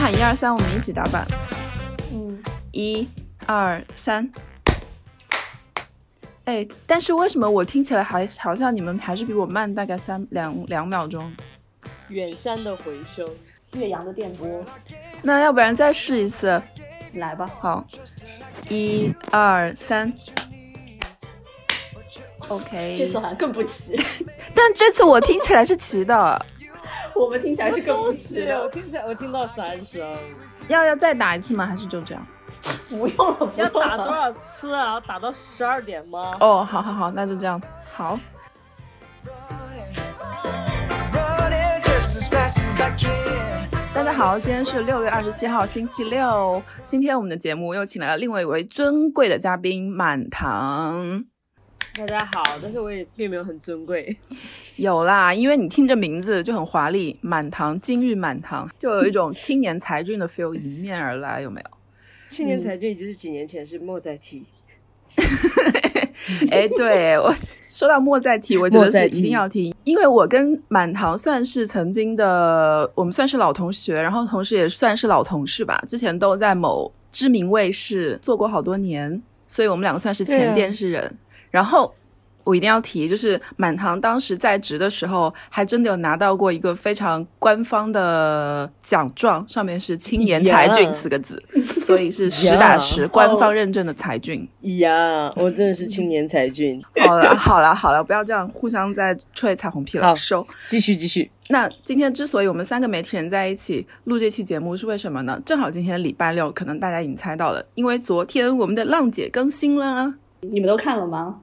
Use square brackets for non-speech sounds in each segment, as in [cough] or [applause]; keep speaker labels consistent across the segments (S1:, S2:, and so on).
S1: 喊一二三，我们一起打板。
S2: 嗯，
S1: 一、二、三。哎，但是为什么我听起来还好像你们还是比我慢大概三两两秒钟？
S3: 远山的回声，
S2: 岳阳的电波，
S1: 那要不然再试一次？
S2: 来吧。
S1: 好，一二三。OK，
S2: 这次好像更不齐，[laughs]
S1: 但这次我听起来是齐的。
S2: 我们听起来是更不齐
S3: 我听起来我听到三声。
S1: 要要再打一次吗？还是就这样？
S2: 不用了，不
S3: 要
S2: 用了
S3: 打多少次啊？要打到十二点吗？
S1: 哦，好好好，那就这样。好
S4: ，running just as fast as I can.
S1: 大家好，今天是六月二十七号，星期六。今天我们的节目又请来了另外一位尊贵的嘉宾满堂。
S3: 大家好，但是我也并没有很尊贵。
S1: 有啦，因为你听这名字就很华丽，满堂金玉满堂，[laughs] 就有一种青年才俊的 feel 迎面而来，有没有？
S3: 青年才俊已经是几年前，是莫再提。[laughs]
S1: 哎，对我说到莫再提，我觉得是一定要提，因为我跟满堂算是曾经的，我们算是老同学，然后同时也算是老同事吧，之前都在某知名卫视做过好多年，所以我们两个算是前电视人。然后我一定要提，就是满堂当时在职的时候，还真的有拿到过一个非常官方的奖状，上面是“青年才俊”四个字，[laughs] 所以是实打实官方认证的才俊。
S3: 呀，我真的是青年才俊。
S1: 好了，好了，好了，不要这样互相在吹彩虹屁了，
S3: 好
S1: 收。
S3: 继续继续，
S1: 那今天之所以我们三个媒体人在一起录这期节目是为什么呢？正好今天礼拜六，可能大家已经猜到了，因为昨天我们的浪姐更新了，
S2: 你们都看了吗？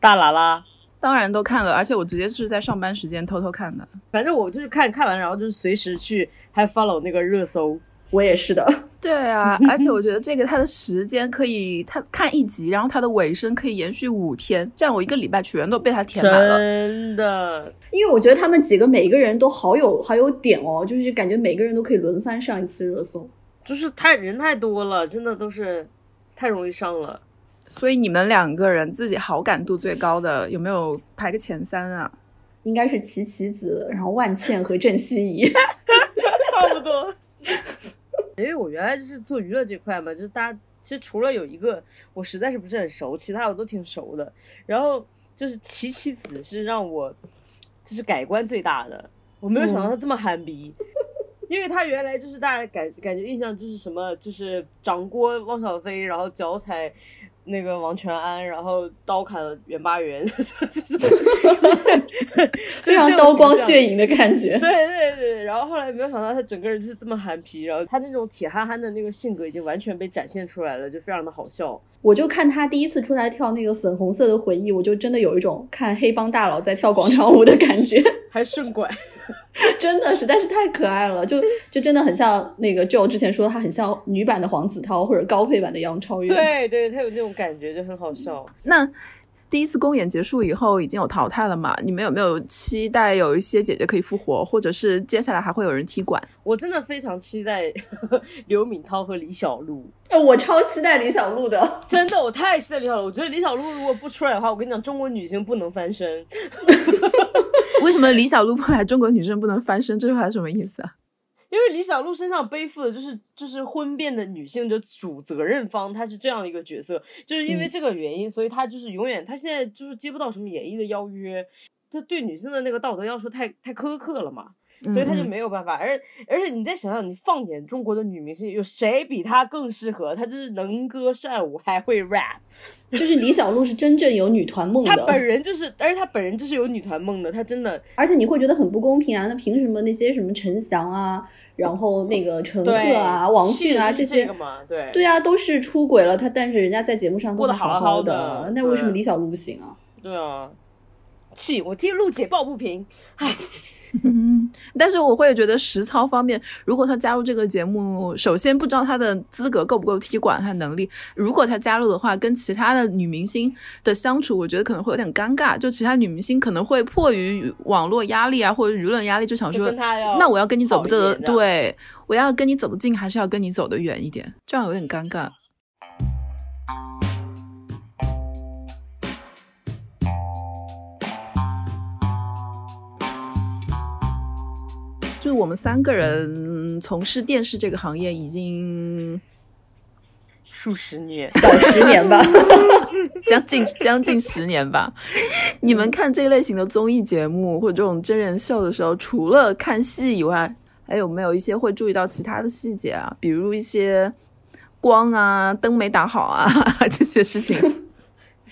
S3: 大喇喇。
S1: 当然都看了，而且我直接是在上班时间偷偷看的。
S3: 反正我就是看看完，然后就是随时去还 follow 那个热搜。
S2: 我也是的，[laughs]
S1: 对啊，而且我觉得这个它的时间可以，它看一集，然后它的尾声可以延续五天，这样我一个礼拜全都被它填满了。
S3: 真的，
S2: 因为我觉得他们几个每一个人都好有好有点哦，就是感觉每个人都可以轮番上一次热搜。
S3: 就是太人太多了，真的都是太容易上了。
S1: 所以你们两个人自己好感度最高的有没有排个前三啊？
S2: 应该是齐棋子，然后万茜和郑希怡。[laughs]
S3: 差不多。因为我原来就是做娱乐这块嘛，就是大家其实除了有一个我实在是不是很熟，其他我都挺熟的。然后就是齐棋子是让我就是改观最大的，我没有想到他这么憨逼。因为他原来就是大家感感觉印象就是什么，就是掌掴汪小菲，然后脚踩那个王全安，然后刀砍袁巴元，[laughs] 这种 [laughs]
S2: 非常刀光血影的感觉。
S3: 对对对，然后后来没有想到他整个人就是这么憨皮，然后他那种铁憨憨的那个性格已经完全被展现出来了，就非常的好笑。
S2: 我就看他第一次出来跳那个粉红色的回忆，我就真的有一种看黑帮大佬在跳广场舞的感觉，[laughs]
S3: 还顺拐，[laughs]
S2: 真的实在是太可爱了，就 [laughs] 就真的很像那个 Joe 之前说他很像女版的黄子韬或者高配版的杨超越。
S3: 对对，他有那种感觉，就很好笑。
S1: 那第一次公演结束以后已经有淘汰了嘛？你们有没有期待有一些姐姐可以复活，或者是接下来还会有人踢馆？
S3: 我真的非常期待 [laughs] 刘敏涛和李小璐，
S2: 哎，我超期待李小璐的。
S3: 真的，我太期待李小璐。我觉得李小璐如果不出来的话，我跟你讲，中国女星不能翻身。[laughs]
S1: 为什么李小璐不来，中国女生不能翻身？这句话是什么意思啊？
S3: 因为李小璐身上背负的就是就是婚变的女性的主责任方，她是这样一个角色，就是因为这个原因，所以她就是永远，她现在就是接不到什么演艺的邀约，她对女性的那个道德要求太太苛刻了嘛，所以他就没有办法。而而且你再想想，你放眼中国的女明星，有谁比她更适合？她就是能歌善舞，还会 rap，[laughs]
S2: 就是李小璐是真正有女团梦的她，
S3: 本人就是，而且她本人就是有女团梦的，她真的
S2: 而且你会觉得很不公平啊！那凭什么那些什么陈翔啊，然后那个陈赫啊、王迅啊
S3: 的就是
S2: 些
S3: 这，对
S2: 对啊，都是出轨了，他但是人家在节目上
S3: 过得
S2: 好
S3: 好好
S2: 的，那为什么李小璐不行啊？
S3: 对啊，气我替陆姐抱不平，唉。
S1: 嗯，[laughs] 但是我会觉得实操方面，如果他加入这个节目，首先不知道他的资格够不够踢馆，他能力。如果他加入的话，跟其他的女明星的相处，我觉得可能会有点尴尬。就其他女明星可能会迫于网络压力啊，或者舆论压力，就想说 [laughs] 那我要跟你走不得，对我要跟你走得近，还是要跟你走得远一点？这样有点尴尬。就我们三个人从事电视这个行业已经
S3: 数十年，
S2: 小十年吧。[laughs]
S1: 将近将近十年吧。[laughs] 你们看这一类型的综艺节目或者这种真人秀的时候，除了看戏以外，还有没有一些会注意到其他的细节啊？比如一些光啊、灯没打好啊 [laughs] 这些事情。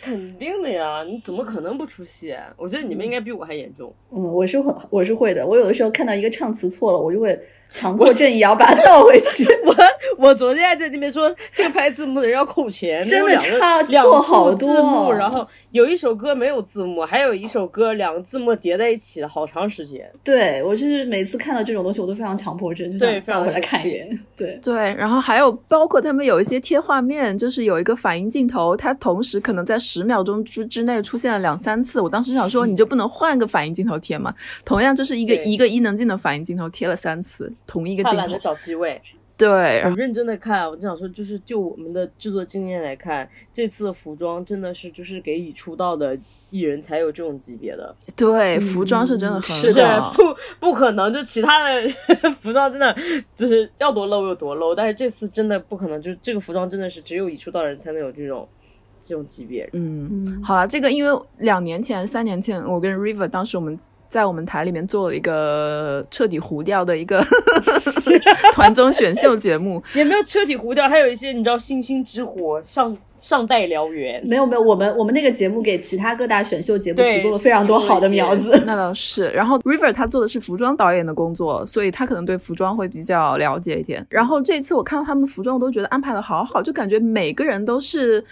S3: 肯定的呀，你怎么可能不出戏？我觉得你们应该比我还严重。
S2: 嗯，我是会我是会的。我有的时候看到一个唱词错了，我就会强迫症也要把它倒回去。[laughs]
S3: 我我昨天还在那边说，这个拍字幕的人要扣钱，
S2: 真的差错好多
S3: 幕，然后有一首歌没有字幕，还有一首歌两个字幕叠在一起了好长时间。
S2: 对我就是每次看到这种东西，我都非常强迫症，就想
S3: 对非常
S2: 倒回来看一眼。对，
S1: 对，然后还有包括他们有一些贴画面，就是有一个反应镜头，它同时可能在十秒钟之之内出现了两三次。我当时想说，你就不能换个反应镜头贴吗？同样就是一个一个伊能静的反应镜头贴了三次，同一个镜头
S3: 他懒得。找机位，
S1: 对，
S3: 认真的看。我就想说，就是就我们的制作经验来看，这次的服装真的是就是给已出道的艺人才有这种级别的，
S1: 对，服装是真的很
S2: 是
S3: 不不可能，就其他的 [laughs] 服装真的就是要多 low 有多 low，但是这次真的不可能，就这个服装真的是只有已出道的人才能有这种这种级别。
S1: 嗯，
S2: 嗯，
S1: 好了，这个因为两年前、三年前，我跟 River 当时我们在我们台里面做了一个彻底糊掉的一个 [laughs] 团综选秀节目，[laughs]
S3: 也没有彻底糊掉，还有一些你知道星星之火上上代燎原，
S2: 没有没有，我们我们那个节目给其他各大选秀节目提供了非常多好的苗子。
S1: 那倒是。然后 River 他做的是服装导演的工作，所以他可能对服装会比较了解一点。然后这次我看到他们的服装，我都觉得安排的好好，就感觉每个人都是。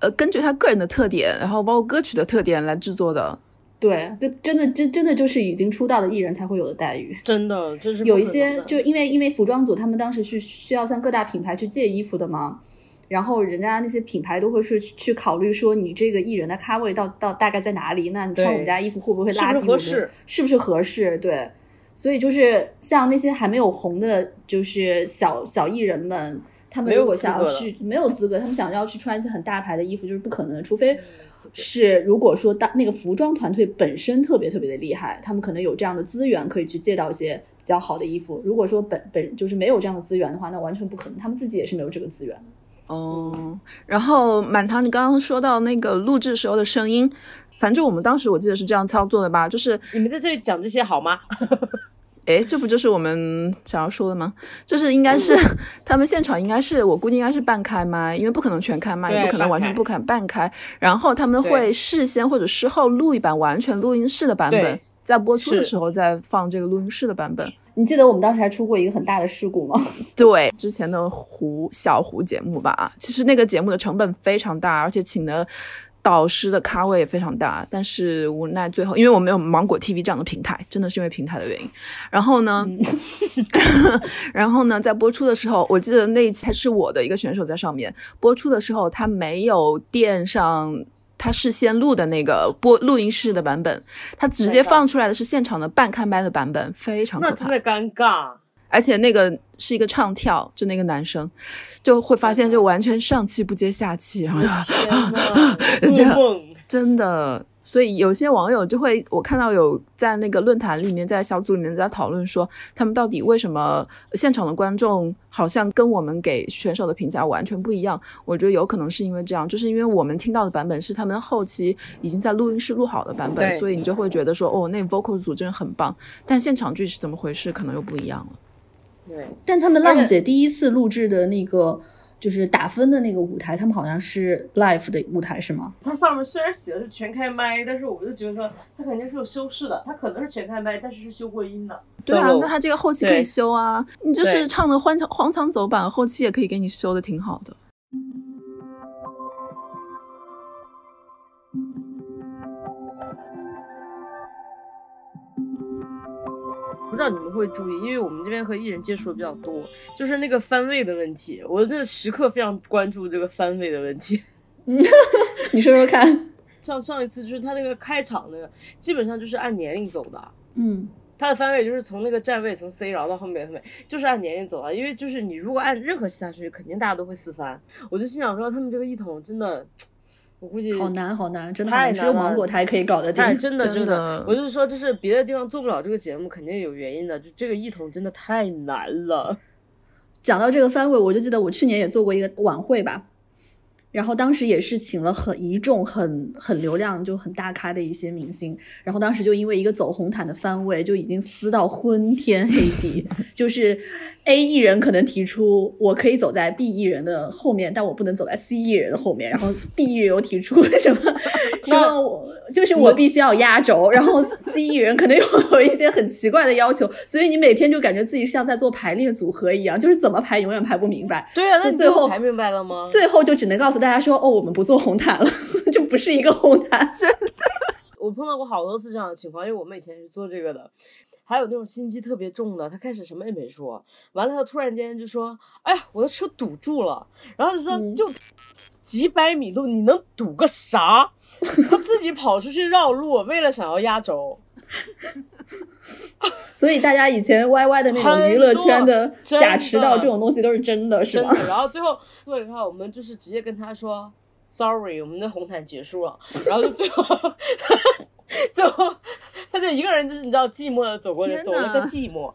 S1: 呃，根据他个人的特点，然后包括歌曲的特点来制作的，
S2: 对，就真的真真的就是已经出道的艺人才会有的待遇。
S3: 真的就是
S2: 有一些就因为因为服装组他们当时是需要向各大品牌去借衣服的嘛，然后人家那些品牌都会是去考虑说你这个艺人的咖位到到大概在哪里，那你穿我们家衣服会不会拉低是不是合适？对，所以就是像那些还没有红的，就是小小艺人们。他们如果想要去没有资格，他们想要去穿一些很大牌的衣服，就是不可能的，除非是如果说当那个服装团队本身特别特别的厉害，他们可能有这样的资源可以去借到一些比较好的衣服。如果说本本就是没有这样的资源的话，那完全不可能，他们自己也是没有这个资源的。
S1: 哦，然后满堂，你刚刚说到那个录制时候的声音，反正我们当时我记得是这样操作的吧，就是
S3: 你们在这里讲这些好吗？
S1: 诶，这不就是我们想要说的吗？就是应该是 [laughs] 他们现场应该是，我估计应该是半开麦，因为不可能全开麦，也不可能完全不开半开。然后他们会事先或者事后录一版完全录音室的版本，在播出的时候再放这个录音室的版本。
S2: 你记得我们当时还出过一个很大的事故吗？[laughs]
S1: 对，之前的胡小胡节目吧，其实那个节目的成本非常大，而且请的导师的咖位也非常大，但是无奈最后，因为我没有芒果 TV 这样的平台，真的是因为平台的原因。然后呢，[laughs] 然后呢，在播出的时候，我记得那一期还是我的一个选手在上面播出的时候，他没有垫上。他事先录的那个播录音室的版本，他直接放出来的是现场的半开麦的版本，非常可怕
S3: 那真。的尴尬。
S1: 而且那个是一个唱跳，就那个男生，就会发现就完全上气不接下气，然后 [laughs] 这样。真的，所以有些网友就会，我看到有在那个论坛里面，在小组里面在讨论说，他们到底为什么现场的观众好像跟我们给选手的评价完全不一样？我觉得有可能是因为这样，就是因为我们听到的版本是他们后期已经在录音室录好的版本，所以你就会觉得说，哦，那 vocal 组真的很棒，但现场剧是怎么回事，可能又不一样了。
S3: 对，
S2: 但他们浪姐第一次录制的那个就是打分的那个舞台，他们好像是 live 的舞台是吗？
S3: 它上面虽然写的是全开麦，但是我就觉得说它肯定是有修饰的，它可能是全开麦，但是是修过音的。
S1: 对啊那它这个后期可以修啊，你就是唱的荒腔荒腔走板，后期也可以给你修的挺好的。
S3: 不知道你们会注意，因为我们这边和艺人接触的比较多，就是那个番位的问题，我真的时刻非常关注这个番位的问题。[laughs]
S2: 你说说看。
S3: 上上一次就是他那个开场那个，基本上就是按年龄走的。
S2: 嗯，
S3: 他的番位就是从那个站位从 C 然后到后面后面，就是按年龄走的。因为就是你如果按任何其他顺序，肯定大家都会四番。我就心想说，他们这个一统真的我估计
S2: 好难好难，真的
S3: 太
S2: 好难，只有芒果台可以搞得定。
S3: 哎，真的 [laughs]
S1: 真
S3: 真
S1: 的
S3: 我就是说，就是别的地方做不了这个节目，肯定有原因的。就这个一统真的太难了。
S2: 讲到这个番位，我就记得我去年也做过一个晚会吧，然后当时也是请了很一众很很流量就很大咖的一些明星，然后当时就因为一个走红毯的番位就已经撕到昏天黑地，[laughs] 就是 A 艺人可能提出我可以走在 B 艺人的后面，但我不能走在 C 艺人的后面，然后 B 艺人又提出什么 [laughs] 什么我就是我必须要压轴，然后 C 艺人可能又 [laughs] 有一些很奇怪的要求，所以你每天就感觉自己像在做排列组合一样，就是怎么排永远排不明白。
S3: 对啊，那
S2: 就最后
S3: 排明白了吗？
S2: 最后就只能告诉大家说，哦，我们不做红毯了，[laughs] 就不是一个红毯。
S3: 真的 [laughs] 我碰到过好多次这样的情况，因为我们以前是做这个的。还有那种心机特别重的，他开始什么也没说，完了他突然间就说：“哎呀，我的车堵住了。”然后就说：“
S2: 嗯
S3: 就几百米路，你能堵个啥？”他自己跑出去绕路，为了想要压轴。[laughs]
S2: 所以大家以前 YY 的那种娱乐圈的假迟到这种东西都是真的，是吗？
S3: 真的。然后最后做以后，我们就是直接跟他说，sorry，我们的红毯结束了。然后就最后，最后他就一个人，就是你知道寂寞的走过去，走了个寂寞。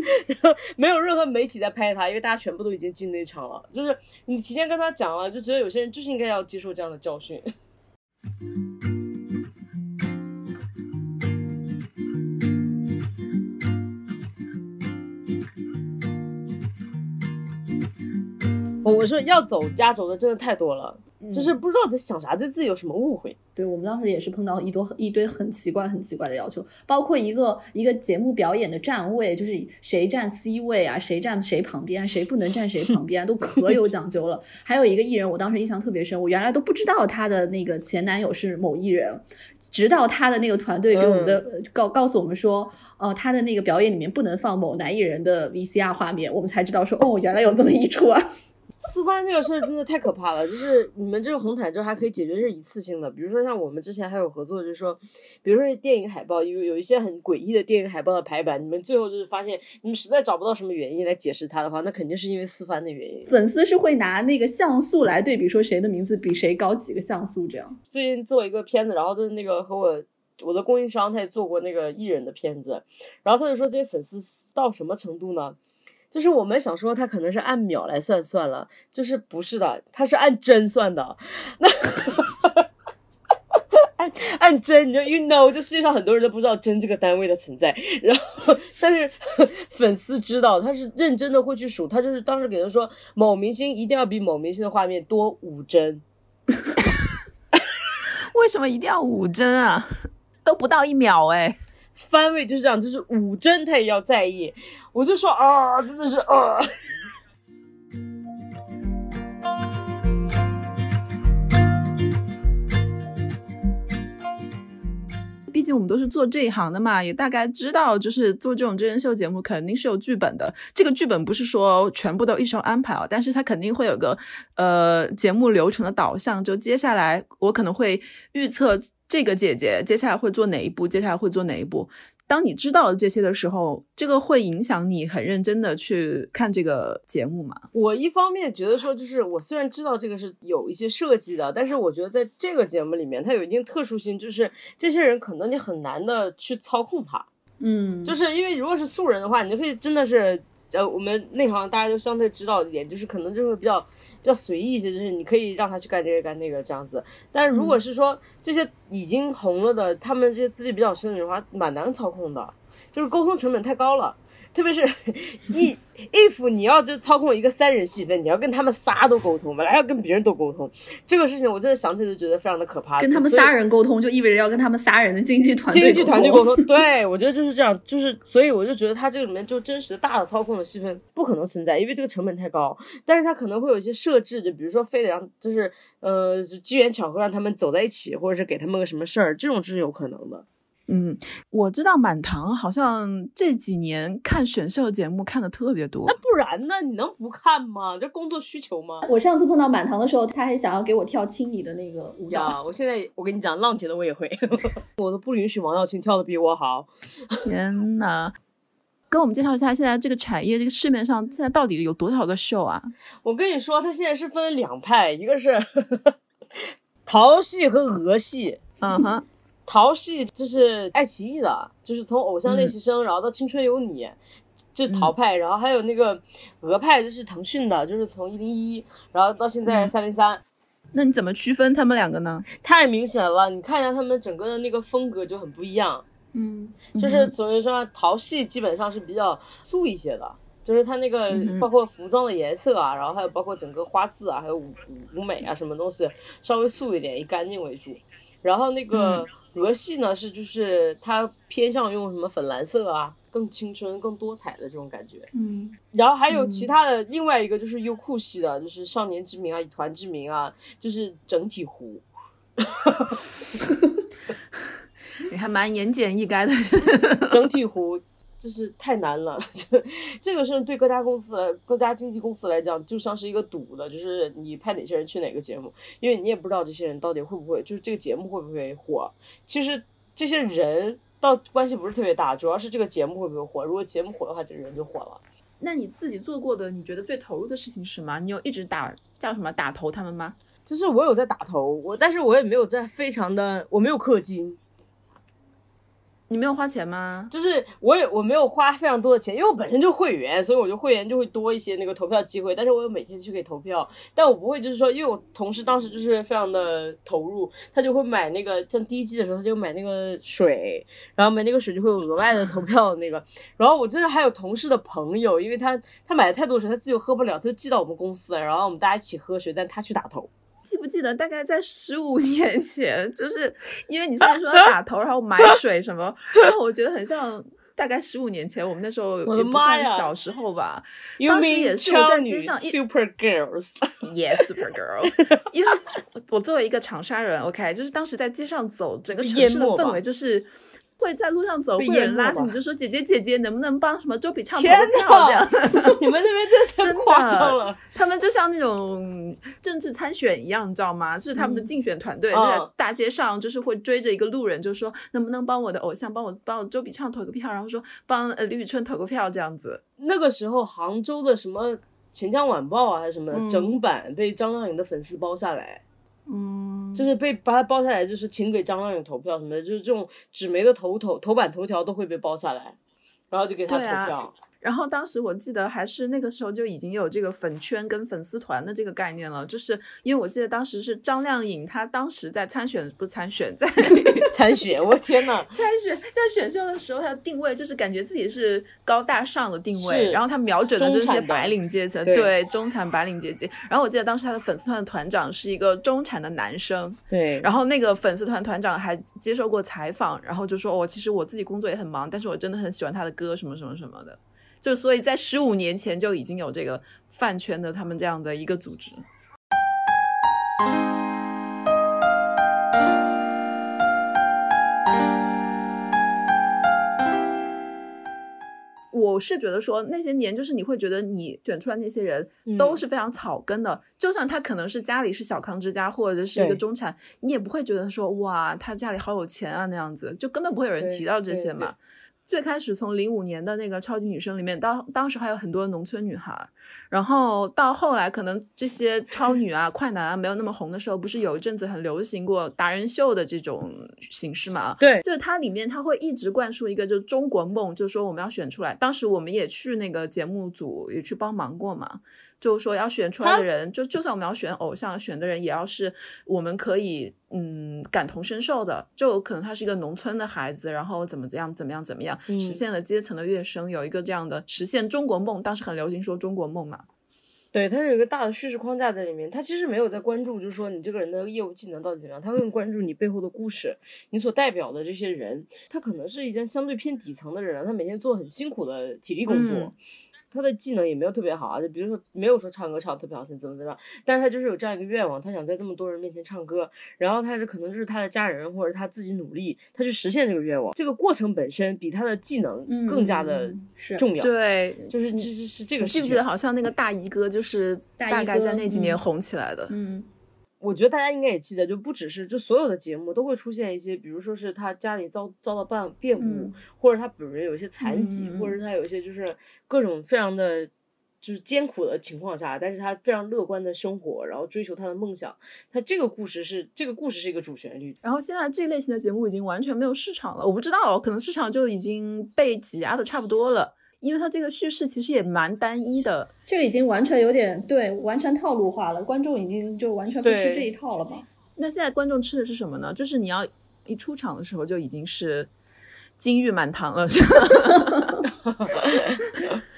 S3: [laughs] 然后没有任何媒体在拍他，因为大家全部都已经进内场了。就是你提前跟他讲了，就觉得有些人就是应该要接受这样的教训。我我说要走压轴的真的太多了，就是不知道在想啥，对自己有什么误会。
S2: 对我们当时也是碰到一多一堆很奇怪、很奇怪的要求，包括一个一个节目表演的站位，就是谁站 C 位啊，谁站谁旁边啊，谁不能站谁旁边啊，都可有讲究了。[laughs] 还有一个艺人，我当时印象特别深，我原来都不知道他的那个前男友是某艺人。直到他的那个团队给我们的、呃告告诉我们说，哦、他的那个表演里面不能放某男艺人的 VCR 画面，我们才知道说，哦，原来有这么一出啊。
S3: 私翻这个事儿真的太可怕了，就是你们这个红毯之后还可以解决是一次性的，比如说像我们之前还有合作，就是说，比如说电影海报有有一些很诡异的电影海报的排版，你们最后就是发现你们实在找不到什么原因来解释它的话，那肯定是因为私翻的原因。
S2: 粉丝是会拿那个像素来对比，说谁的名字比谁高几个像素这样。
S3: 最近做一个片子，然后就是那个和我我的供应商他也做过那个艺人的片子，然后他就说这些粉丝到什么程度呢？就是我们想说他可能是按秒来算算了，就是不是的，他是按帧算的。那 [laughs] 按按帧，你就 you know，就世界上很多人都不知道帧这个单位的存在，然后但是粉丝知道，他是认真的会去数，他就是当时给他说某明星一定要比某明星的画面多五帧。[laughs]
S1: 为什么一定要五帧啊？都不到一秒哎、
S3: 番位就是这样，就是五帧他也要在意。我就说啊，真的是啊。[laughs]
S1: 毕竟我们都是做这一行的嘛，也大概知道，就是做这种真人秀节目肯定是有剧本的。这个剧本不是说全部都一手安排啊，但是它肯定会有个呃节目流程的导向。就接下来我可能会预测这个姐姐接下来会做哪一步，接下来会做哪一步。当你知道了这些的时候，这个会影响你很认真的去看这个节目吗？
S3: 我一方面觉得说，就是我虽然知道这个是有一些设计的，但是我觉得在这个节目里面，它有一定特殊性，就是这些人可能你很难的去操控他。
S2: 嗯，
S3: 就是因为如果是素人的话，你就可以真的是，呃，我们内行大家都相对知道一点，就是可能就会比较比较随意一些，就是你可以让他去干这个干那个这样子。但是如果是说这些已经红了的，他们这些资历比较深的人的话，蛮难操控的，就是沟通成本太高了。特别是一 if 你要就操控一个三人戏份，你要跟他们仨都沟通，本来要跟别人都沟通，这个事情我真的想起来就觉得非常的可怕。
S2: 跟他们仨人沟通，就意味着要跟他们仨人的经济团队
S3: 经纪团队沟
S2: 通。
S3: 对我觉得就是这样，就是所以我就觉得他这个里面就真实的大的操控的戏份不可能存在，因为这个成本太高。但是他可能会有一些设置，就比如说非得让就是呃机缘巧合让他们走在一起，或者是给他们个什么事儿，这种是有可能的。
S1: 嗯，我知道满堂好像这几年看选秀节目看的特别多
S3: 那。不然呢？你能不看吗？这工作需求吗？
S2: 我上次碰到满堂的时候，他还想要给我跳青你的那个舞蹈。
S3: 呀，我现在我跟你讲，浪姐的我也会，[laughs] 我都不允许王耀庆跳的比我好。[laughs]
S1: 天呐，跟我们介绍一下现在这个产业，这个市面上现在到底有多少个秀啊？
S3: 我跟你说，他现在是分两派，一个是 [laughs] 桃系和俄系。
S1: 嗯哼，
S3: 淘系就是爱奇艺的，就是从《偶像练习生》然后到《青春有你》，就是淘派，然后还有那个俄派，就是腾讯的，就是从一零一，然后到现在三零三，
S1: 那你怎么区分他们两个呢？
S3: 太明显了。你看一下他们整个的那个风格就很不一样，
S2: 嗯，
S3: 就是所以说淘系基本上是比较素一些的。就是它那个包括服装的颜色啊，然后还有包括整个花字啊，还有舞舞舞美啊，什么东西稍微素一点，以干净为主。然后那个俄系呢是就是它偏向用什么粉蓝色啊，更青春、更多彩的这种感觉。
S2: 嗯，
S3: 然后还有其他的，另外一个就是优酷系的，就是少年之名啊、以团之名啊，就是整体糊。[laughs] [laughs]
S1: 你还蛮言简意赅的。
S3: 整体糊就是太难了，[laughs] 就这个是对各家公司、各家经纪公司来讲，就像是一个赌的，就是你派哪些人去哪个节目，因为你也不知道这些人到底会不会，就是这个节目会不会火。其实这些人倒关系不是特别大，主要是这个节目会不会火。如果节目火的话，这个人就火了。
S1: 那你自己做过的，你觉得最投入的事情是什么？你有一直打叫什么打头他们吗？
S3: 就是我有在打头，我但是我也没有在非常的，我没有氪金。
S1: 你没有花钱吗？
S3: 就是我也我没有花非常多的钱，因为我本身就会员，所以我就会员就会多一些那个投票机会。但是我有每天去给投票，但我不会就是说，因为我同事当时就是非常的投入，他就会买那个像第一季的时候他就买那个水，然后买那个水就会有额外的投票的那个。[laughs] 然后我真的还有同事的朋友，因为他他买的太多水，他自己又喝不了，他就寄到我们公司，然后我们大家一起喝水，但他去打头。
S1: 记不记得大概在十五年前，[laughs] 就是因为你现在说打头，然后买水什么，然后我觉得很像。大概十五年前，我们那时候
S3: 我
S1: 也不算小时候吧。当时也是我在街上
S3: Super
S1: Girls？Yes, Super Girl。[laughs] 因为我作为一个长沙人，OK，就是当时在街上走，整个城市的氛围就是会在路上走，会有人拉着你就说：“姐姐姐姐，能不能帮什么周笔畅投个票？”这样。
S3: 你们那边真的太
S1: 真的
S3: 夸张了。
S1: 他们就像那种政治参选一样，你知道吗？就是他们的竞选团队、就在
S3: 嗯
S1: 大街上，就是会追着一个路人，就说能不能帮我的偶像，帮我帮我周笔畅投个票，然后说帮呃李宇春投个票这样子。
S3: 那个时候杭州的什么《钱江晚报》啊，还是什么、
S1: 嗯
S3: 整版被张靓颖的粉丝包下来，
S1: 嗯，
S3: 就是被把它包下来，就是请给张靓颖投票什么的，就是这种纸媒的头头头版头条都会被包下来，然后就给他投票。
S1: 然后当时我记得还是那个时候就已经有这个粉圈跟粉丝团的这个概念了，就是因为我记得当时是张靓颖，她当时在参选不参选，在 [laughs]
S3: 参选，我天呐！
S1: 参选在选秀的时候，她的定位就是感觉自己是高大上的定位，
S3: 是
S1: 然后她瞄准的就是些白领阶层，
S3: 对
S1: 对中产白领阶级。然后我记得当时她的粉丝团的团长是一个中产的男生，
S3: 对，
S1: 然后那个粉丝团团长还接受过采访，然后就说：“我、哦、其实我自己工作也很忙，但是我真的很喜欢他的歌，什么什么什么的。”就所以在十五年前就已经有这个饭圈的他们这样的一个组织。我是觉得说那些年，就是你会觉得你选出来那些人都是非常草根的，就算他可能是家里是小康之家，或者是一个中产，你也不会觉得说哇，他家里好有钱啊那样子，就根本不会有人提到这些嘛。最开始从零五年的那个超级女声里面，当当时还有很多农村女孩，然后到后来可能这些超女啊、快男啊没有那么红的时候，不是有一阵子很流行过达人秀的这种形式嘛？
S3: 对，
S1: 就是它里面它会一直灌输一个就是中国梦，就是说我们要选出来。当时我们也去那个节目组也去帮忙过嘛，就是说要选出来的人，就就算我们要选偶像，选的人也要是我们可以嗯感同身受的，就可能他是一个农村的孩子，然后怎么怎样怎么样怎么样，
S3: 嗯
S1: 实现了阶层的跃升，有一个这样的实现中国梦。当时很流行说中国梦嘛，
S3: 对，它是有一个大的叙事框架在里面。它其实没有在关注，就是说你这个人的业务技能到底怎么样，他更关注你背后的故事，你所代表的这些人。他可能是一件相对偏底层的人，他每天做很辛苦的体力工作。
S1: 嗯
S3: 他的技能也没有特别好啊，就比如说没有说唱歌唱的特别好听，怎么怎么样，但是他就是有这样一个愿望，他想在这么多人面前唱歌，然后他就可能就是他的家人或者他自己努力，他去实现这个愿望，这个过程本身比他的技能更加的重要，
S1: 对。
S3: 就是这是是这个事情。
S1: 记不记得好像那个大衣哥就是
S2: 大
S1: 概在那几年
S2: 嗯
S1: 红起来的，
S2: 嗯
S3: 我觉得大家应该也记得，就不只是就所有的节目都会出现一些，比如说是他家里遭遭到变变故，
S2: 嗯。
S3: 或者他本人有一些残疾，或者是他有一些就是各种非常的就是艰苦的情况下，但是他非常乐观的生活，然后追求他的梦想。他这个故事是这个故事是一个主旋律，
S1: 然后现在这类型的节目已经完全没有市场了，我不知道，可能市场就已经被挤压的差不多了，因为它这个叙事其实也蛮单一的。
S2: 这个已经完全有点对，完全套路化了，观众已经就完全不吃这一套了嘛。
S1: 那现在观众吃的是什么呢？就是你要一出场的时候就已经是金玉满堂了，[laughs]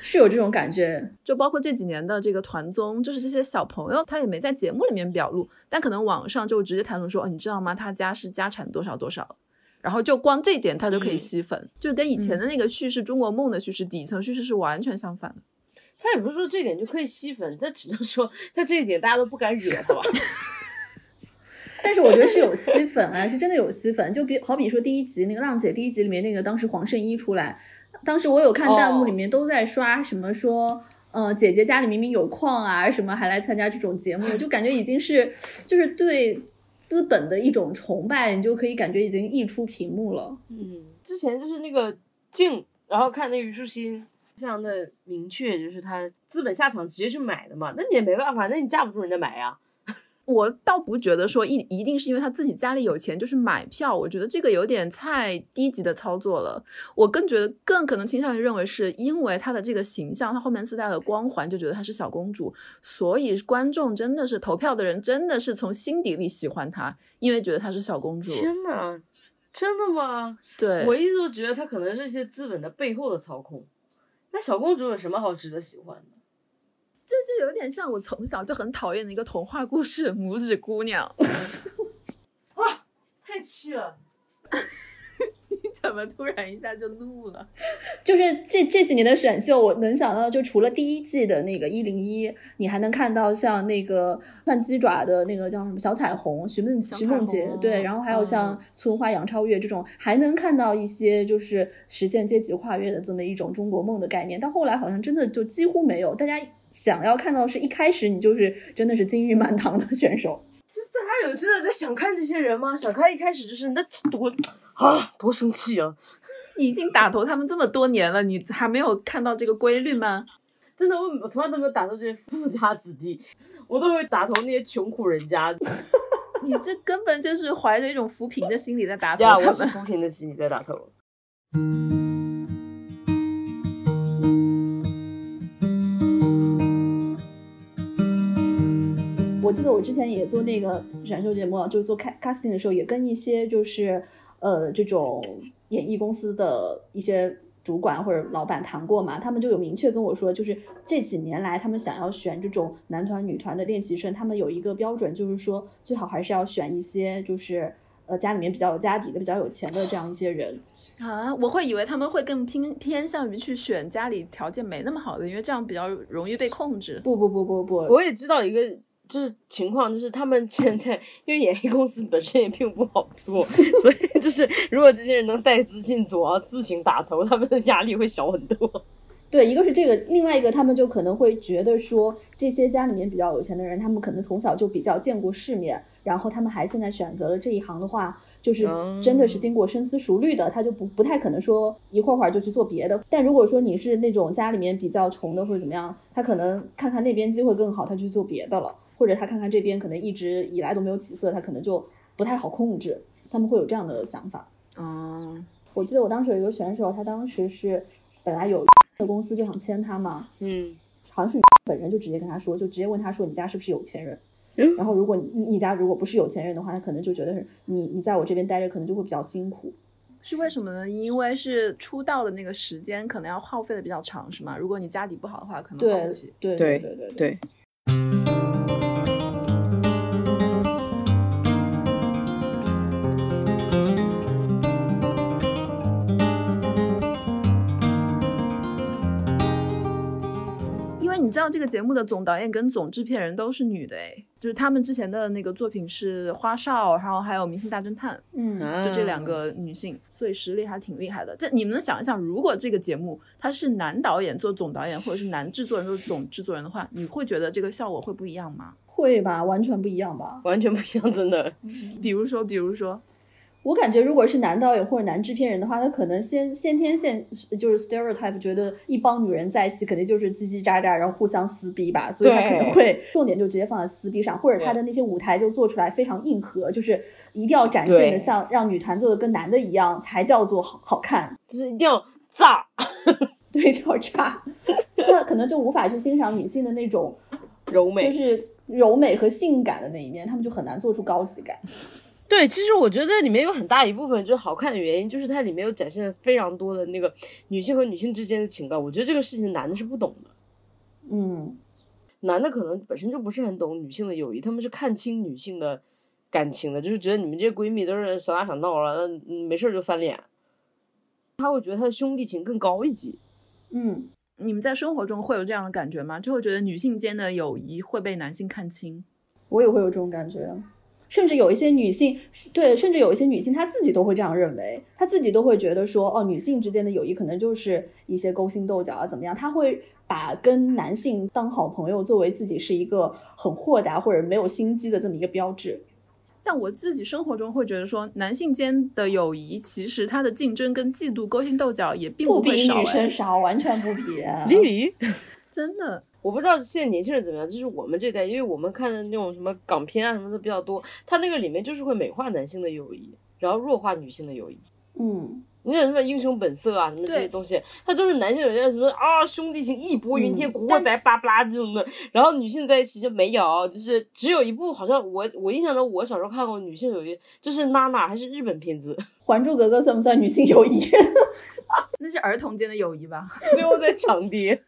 S2: 是有这种感觉，
S1: 就包括这几年的这个团综，就是这些小朋友他也没在节目里面表露，但可能网上就直接谈论说，哦，你知道吗？他家是家产多少多少。然后就光这点，他就可以
S3: 嗯
S1: 吸粉，就跟以前的那个叙事中国梦的叙事底层叙事是完全相反的。
S3: 他也不是说这点就可以吸粉，他只能说他这一点大家都不敢惹他吧。[laughs]
S2: 但是我觉得是有吸粉啊，是真的有吸粉。就比好比说第一集那个浪姐第一集里面那个当时黄圣依出来，当时我有看弹幕里面都在刷什么说。呃，姐姐家里明明有矿啊，什么还来参加这种节目，就感觉已经是就是对资本的一种崇拜，你就可以感觉已经溢出屏幕了。
S3: 嗯，之前就是那个静，然后看那个虞书欣，非常的明确，就是他资本下场直接去买的嘛，那你也没办法，那你架不住人家买呀。
S1: 我倒不觉得说一一定是因为他自己家里有钱就是买票，我觉得这个有点太低级的操作了。我更觉得更可能倾向于认为是因为他的这个形象，他后面自带了光环，就觉得她是小公主，所以观众真的是投票的人真的是从心底里喜欢她，因为觉得她是小公主。
S3: 天呐，真的吗？
S1: 对，
S3: 我一直都觉得她可能是一些资本的背后的操控。那小公主有什么好值得喜欢的？
S1: 这就有点像我从小就很讨厌的一个童话故事《拇指姑娘》。[laughs]
S3: 哇太气了！[laughs]
S1: 你怎么突然一下就怒了？
S2: 就是这这几年的选秀，我能想到，就除了第一季的那个一零一，你还能看到像那个串鸡爪的那个叫什么小彩虹、徐梦徐梦洁，对，然后还有像
S1: 嗯
S2: 村花杨超越这种，还能看到一些就是实现阶级跨越的这么一种中国梦的概念。到后来好像真的就几乎没有，大家想要看到是一开始你就是真的是金玉满堂的选手。
S3: 这大家有真的在想看这些人吗？想看一开始就是那多啊，多生气啊！
S1: 你已经打头他们这么多年了，你还没有看到这个规律吗？
S3: 真的，我我从来都没有打头这些富家子弟，我都会打头那些穷苦人家。
S1: 你这根本就是怀着一种扶贫的心理在打头
S3: 呀，
S1: 他们。
S3: 我是扶贫的心理在打头。
S2: 我记得我之前也做那个选秀节目，就是做 ca- casting 的时候，也跟一些就是呃这种演艺公司的一些主管或者老板谈过嘛，他们就有明确跟我说，就是这几年来他们想要选这种男团、女团的练习生，他们有一个标准，就是说最好还是要选一些就是呃家里面比较有家底的、比较有钱的这样一些人。
S1: 啊，我会以为他们会更偏偏向于去选家里条件没那么好的，因为这样比较容易被控制。
S2: 不不不不不，
S3: 我也知道一个就是情况，就是他们现在因为演艺公司本身也并不好做，[laughs] 所以就是如果这些人能带资进组啊，自行打头，他们的压力会小很多。
S2: 对，一个是这个，另外一个他们就可能会觉得说，这些家里面比较有钱的人，他们可能从小就比较见过世面，然后他们还现在选择了这一行的话，就是真的是经过深思熟虑的，他就不不太可能说一会儿会儿就去做别的。但如果说你是那种家里面比较穷的或者怎么样，他可能看看那边机会更好，他去做别的了，或者他看看这边可能一直以来都没有起色，他可能就不太好控制，他们会有这样的想法。
S1: 嗯，
S2: 我记得我当时有一个选手，他当时是本来有的公司就想签他嘛，
S3: 嗯，
S2: 好像是本人就直接跟他说，就直接问他说你家是不是有钱人？
S3: 嗯
S2: 然后如果你你家如果不是有钱人的话，他可能就觉得是你你在我这边待着可能就会比较辛苦。
S1: 是为什么呢？因为是出道的那个时间可能要耗费的比较长，是吗？如果你家底不好的话，可能
S2: 对对
S3: 对
S2: 对。
S1: 道这个节目的总导演跟总制片人都是女的哎，就是他们之前的那个作品是《花少》，然后还有《明星大侦探》，
S2: 嗯，
S1: 就这两个女性，所以实力还挺厉害的。这你们能想一想，如果这个节目他是男导演做总导演，或者是男制作人做总制作人的话，你会觉得这个效果会不一样吗？
S2: 会吧，完全不一样吧？
S3: 完全不一样，真的。
S1: 比如说，比如说，
S2: 我感觉如果是男导演或者男制片人的话，他可能先先天现就是 stereotype，觉得一帮女人在一起肯定就是叽叽喳喳，然后互相撕逼吧，所以他可能会重点就直接放在撕逼上，或者他的那些舞台就做出来非常硬核，就是一定要展现的像让女团做的跟男的一样才叫做好好看，
S3: 就是一定要炸。[laughs]
S2: 对，就要炸，那可能就无法去欣赏女性的那种
S3: 柔美，
S2: 就是柔美和性感的那一面，他们就很难做出高级感。
S3: 对，其实我觉得里面有很大一部分就是好看的原因，就是它里面有展现了非常多的那个女性和女性之间的情感。我觉得这个事情男的是不懂的，
S2: 嗯，
S3: 男的可能本身就不是很懂女性的友谊，他们是看清女性的感情的，就是觉得你们这些闺蜜都是小打小闹了，那嗯没事儿就翻脸。他会觉得他的兄弟情更高一级。
S2: 嗯，
S1: 你们在生活中会有这样的感觉吗？就会觉得女性间的友谊会被男性看清？
S2: 我也会有这种感觉，甚至有一些女性，对，甚至有一些女性她自己都会这样认为，她自己都会觉得说，哦，女性之间的友谊可能就是一些勾心斗角啊，怎么样？她会把跟男性当好朋友作为自己是一个很豁达或者没有心机的这么一个标志。
S1: 但我自己生活中会觉得说，男性间的友谊其实他的竞争跟嫉妒、勾心斗角也并
S2: 不比
S1: 会少、
S2: 女生
S1: 哎，
S2: 少，完全不比。
S3: 丽丽，
S1: 真的。
S3: 我不知道现在年轻人怎么样，就是我们这代，因为我们看的那种什么港片啊什么的比较多，它那个里面就是会美化男性的友谊，然后弱化女性的友谊。
S2: 嗯，
S3: 你像什么英雄本色啊，什么这些东西，它都是男性有些什么啊兄弟情义薄云天，
S2: 嗯
S3: 古惑仔巴拉巴拉这种的，然后女性在一起就没有，就是只有一部好像我我印象中我小时候看过女性友谊，就是娜娜还是日本片子，[laughs]《
S2: 还珠格格》算不算女性友谊？[laughs]
S1: 那是儿童间的友谊吧？
S3: 最后在场跌。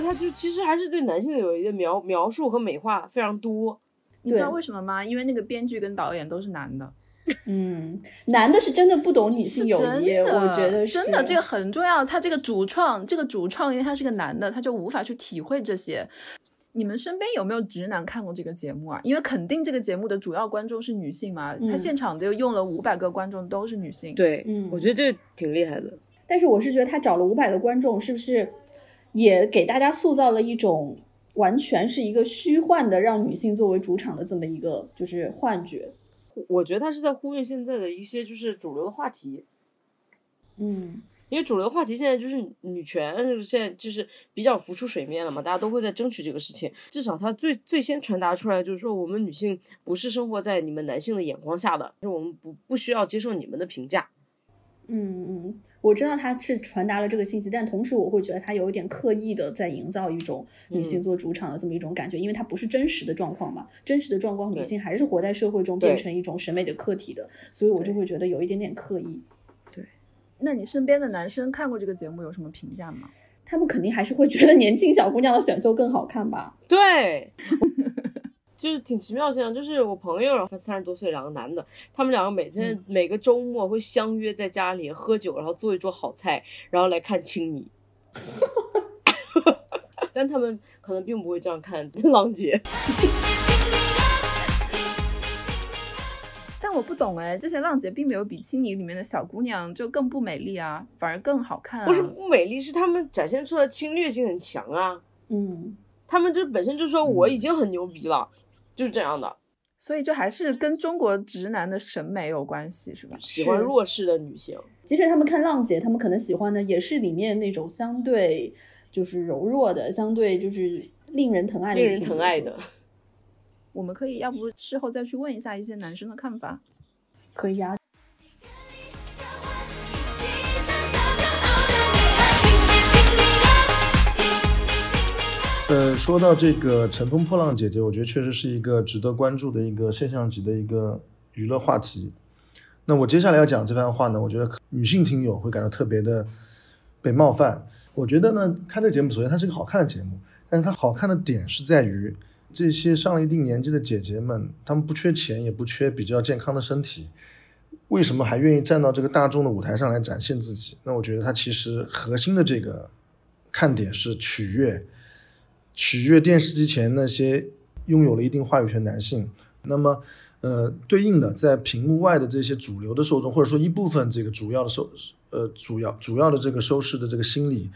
S3: 他就其实还是对男性的友谊的描描述和美化非常多。
S1: 你知道为什么吗？因为那个编剧跟导演都是男的，[laughs]
S2: 嗯，男的是真的不懂女性友谊，我觉得是
S1: 真的这个很重要。他这个主创，这个主创，因为他是个男的，他就无法去体会这些。你们身边有没有直男看过这个节目啊？因为肯定这个节目的主要观众是女性嘛，他
S2: 嗯
S1: 现场就用了五百个观众都是女性。，
S3: 对，
S2: 嗯
S3: 我觉得这挺厉害的。
S2: 但是我是觉得他找了五百个观众，是不是也给大家塑造了一种完全是一个虚幻的让女性作为主场的这么一个就是幻觉？
S3: 我觉得他是在呼应现在的一些就是主流的话题，
S2: 嗯
S3: 因为主流话题现在就是女权，就是现在就是比较浮出水面了嘛，大家都会在争取这个事情。至少他最最先传达出来就是说，我们女性不是生活在你们男性的眼光下的，就是我们不不需要接受你们的评价。
S2: 嗯嗯，我知道他是传达了这个信息，但同时我会觉得他有一点刻意的在营造一种女性做主场的这么一种感觉，因为它不是真实的状况嘛，真实的状况女性还是活在社会中变成一种审美的客体的，所以我就会觉得有一点点刻意。
S1: 对那你身边的男生看过这个节目有什么评价吗？
S2: 他们肯定还是会觉得年轻小姑娘的选秀更好看吧？
S3: 对，就是挺奇妙的现象，就是我朋友，然后三十多岁两个男的，他们两个每天、每个周末会相约在家里喝酒，然后做一桌好菜，然后来看青你。[laughs] 但他们可能并不会这样看浪姐。[laughs]
S1: 但我不懂哎，这些浪姐并没有比《青你》里面的小姑娘就更不美丽啊，反而更好看啊。
S3: 不是不美丽，是他们展现出来的侵略性很强啊。
S2: 嗯，
S3: 他们就本身就说我已经很牛逼了，就是这样的，
S1: 所以就还是跟中国直男的审美有关系，是吧？
S3: 喜欢弱势的女性。
S2: 即使他们看浪姐，他们可能喜欢的也是里面那种相对就是柔弱的，相对就是令人疼爱的
S3: 令人疼爱的。
S1: 我们可以要不事后再去问一下一些男生的看法。
S2: 可以啊。
S5: 呃，说到这个《乘风破浪姐姐》，我觉得确实是一个值得关注的一个现象级的一个娱乐话题。那我接下来要讲这番话呢，我觉得女性听友会感到特别的被冒犯。我觉得呢，看这个节目，首先它是一个好看的节目，但是它好看的点是在于这些上了一定年纪的姐姐们，她们不缺钱，也不缺比较健康的身体，为什么还愿意站到这个大众的舞台上来展现自己？那我觉得它其实核心的这个看点是取悦。取悦电视机前那些拥有了一定话语权男性。那么，呃，对应的在屏幕外的这些主流的受众，或者说一部分这个主要的收呃主要主要的这个收视的这个心理，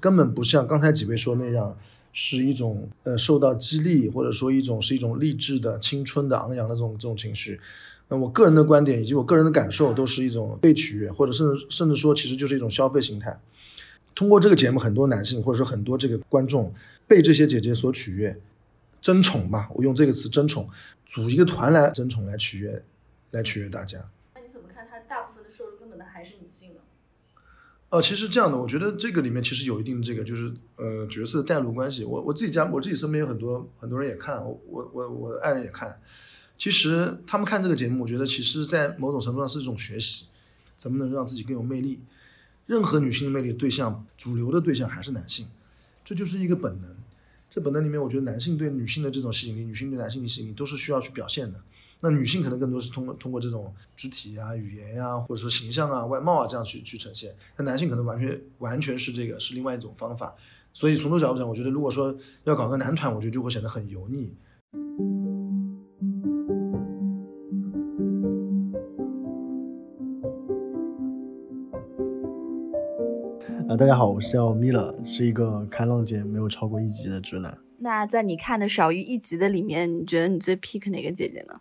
S5: 根本不像刚才几位说那样，是一种呃受到激励，或者说一种是一种励志的、青春的、昂扬的这种这种情绪。那我个人的观点以及我个人的感受，都是一种被取悦，或者甚至甚至说，其实就是一种消费心态。通过这个节目，很多男性或者说很多这个观众被这些姐姐所取悦，争宠吧，我用这个词争宠，组一个团来争宠来取悦，来取悦大家。
S2: 那你怎么看他大部分的收入根本的还是女性呢？
S5: 呃，其实这样的，我觉得这个里面其实有一定这个就是呃角色的代入关系。我我自己家我自己身边有很多很多人也看，我我我我爱人也看。其实他们看这个节目，我觉得其实在某种程度上是一种学习，怎么能让自己更有魅力。任何女性的魅力对象，主流的对象还是男性，这就是一个本能。这本能里面，我觉得男性对女性的这种吸引力，女性对男性的吸引力，都是需要去表现的。那女性可能更多是通过通过这种肢体啊、语言呀、或者说形象啊、外貌啊这样去去呈现。那男性可能完全完全是这个是另外一种方法。所以从这角度讲，我觉得如果说要搞个男团，我觉得就会显得很油腻。
S6: 啊，大家好，我是叫米勒，是一个看浪姐没有超过一集的直男。
S2: 那在你看的少于一集的里面，你觉得你最 pick 哪个姐姐呢？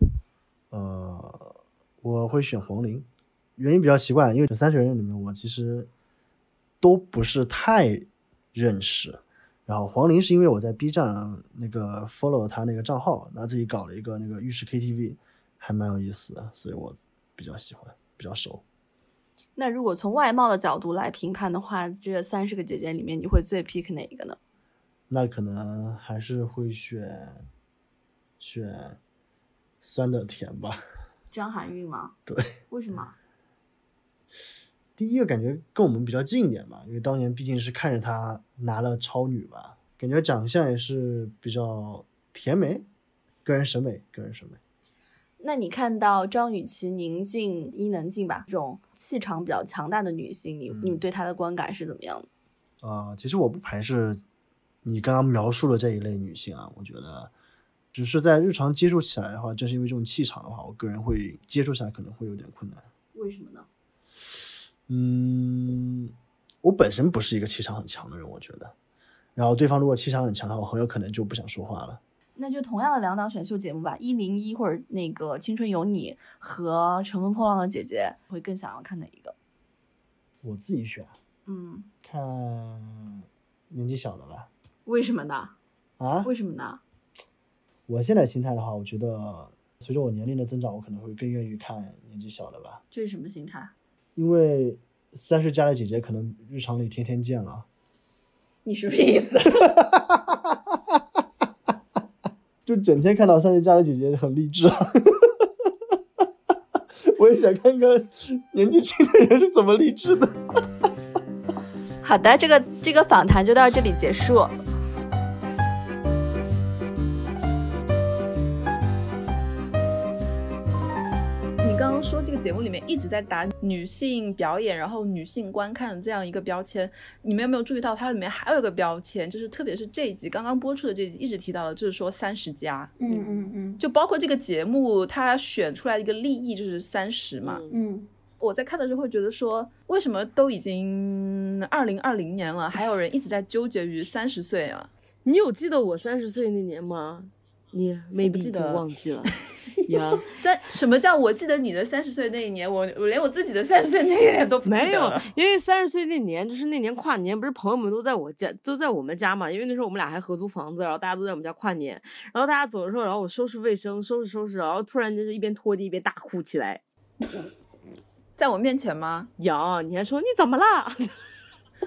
S6: 呃，我会选黄龄，原因比较奇怪，因为这三十人里面，我其实都不是太认识。然后黄龄是因为我在 B 站那个 follow 他那个账号，他自己搞了一个那个浴室 KTV，还蛮有意思的，所以我比较喜欢，比较熟。
S2: 那如果从外貌的角度来评判的话，这三十个姐姐里面，你会最 pick 哪一个呢？
S6: 那可能还是会选选酸的甜吧。[laughs]
S2: 张含韵吗？
S6: 对，
S2: 为什么？
S6: 第一个感觉跟我们比较近一点吧，因为当年毕竟是看着她拿了超女吧，感觉长相也是比较甜美，个人审美，个人审美。
S2: 那你看到张雨绮、宁静、伊能静吧这种气场比较强大的女性，你你对她的观感是怎么样的？
S6: 啊、其实我不排斥你刚刚描述的这一类女性啊，我觉得只是在日常接触起来的话，正是因为这种气场的话，我个人会接触起来可能会有点困难。
S2: 为什么呢？
S6: 嗯，我本身不是一个气场很强的人，我觉得。然后对方如果气场很强的话，我很有可能就不想说话了。
S2: 那就同样的两档选秀节目吧，一零一或者那个《青春有你》和《乘风破浪的姐姐》，会更想要看哪一个？
S6: 我自己选，
S2: 嗯，
S6: 看年纪小的吧。
S2: 为什么呢？
S6: 啊，
S2: 为什么呢？
S6: 我现在心态的话，我觉得随着我年龄的增长，我可能会更愿意看年纪小的吧，
S2: 这是什么心态？
S6: 因为三十加的姐姐可能日常里天天见了，
S2: 你什么意思？[laughs]
S6: 就整天看到三十加的姐姐很励志啊。[laughs] 我也想看看年纪轻的人是怎么励志的。
S2: 好的，这个这个访谈就到这里结束。
S1: 节目里面一直在打女性表演，然后女性观看的这样一个标签，你们有没有注意到它里面还有一个标签，就是特别是这一集刚刚播出的这一集一直提到的，就是说三十加，
S2: 嗯嗯嗯
S1: 就包括这个节目它选出来的一个立意就是三十嘛。
S2: 嗯，
S1: 我在看的时候会觉得说，为什么都已经二零二零年了，还有人一直在纠结于三十岁啊？
S3: 你有记得我三十岁那年吗？你 maybe 已经
S1: 记得
S3: 忘记了 [laughs] 呀？
S1: 三什么叫我记得你的三十岁那一年？我我连我自己的三十岁那一年都不记
S3: 没有。，因为三十岁那年就是那年跨年，不是朋友们都在我家，都在我们家嘛。因为那时候我们俩还合租房子，然后大家都在我们家跨年。然后大家走的时候，然后我收拾卫生，收拾收拾，然后突然间就一边拖地一边大哭起来。[laughs]
S1: 在我面前吗？
S3: 呀，你还说你怎么了？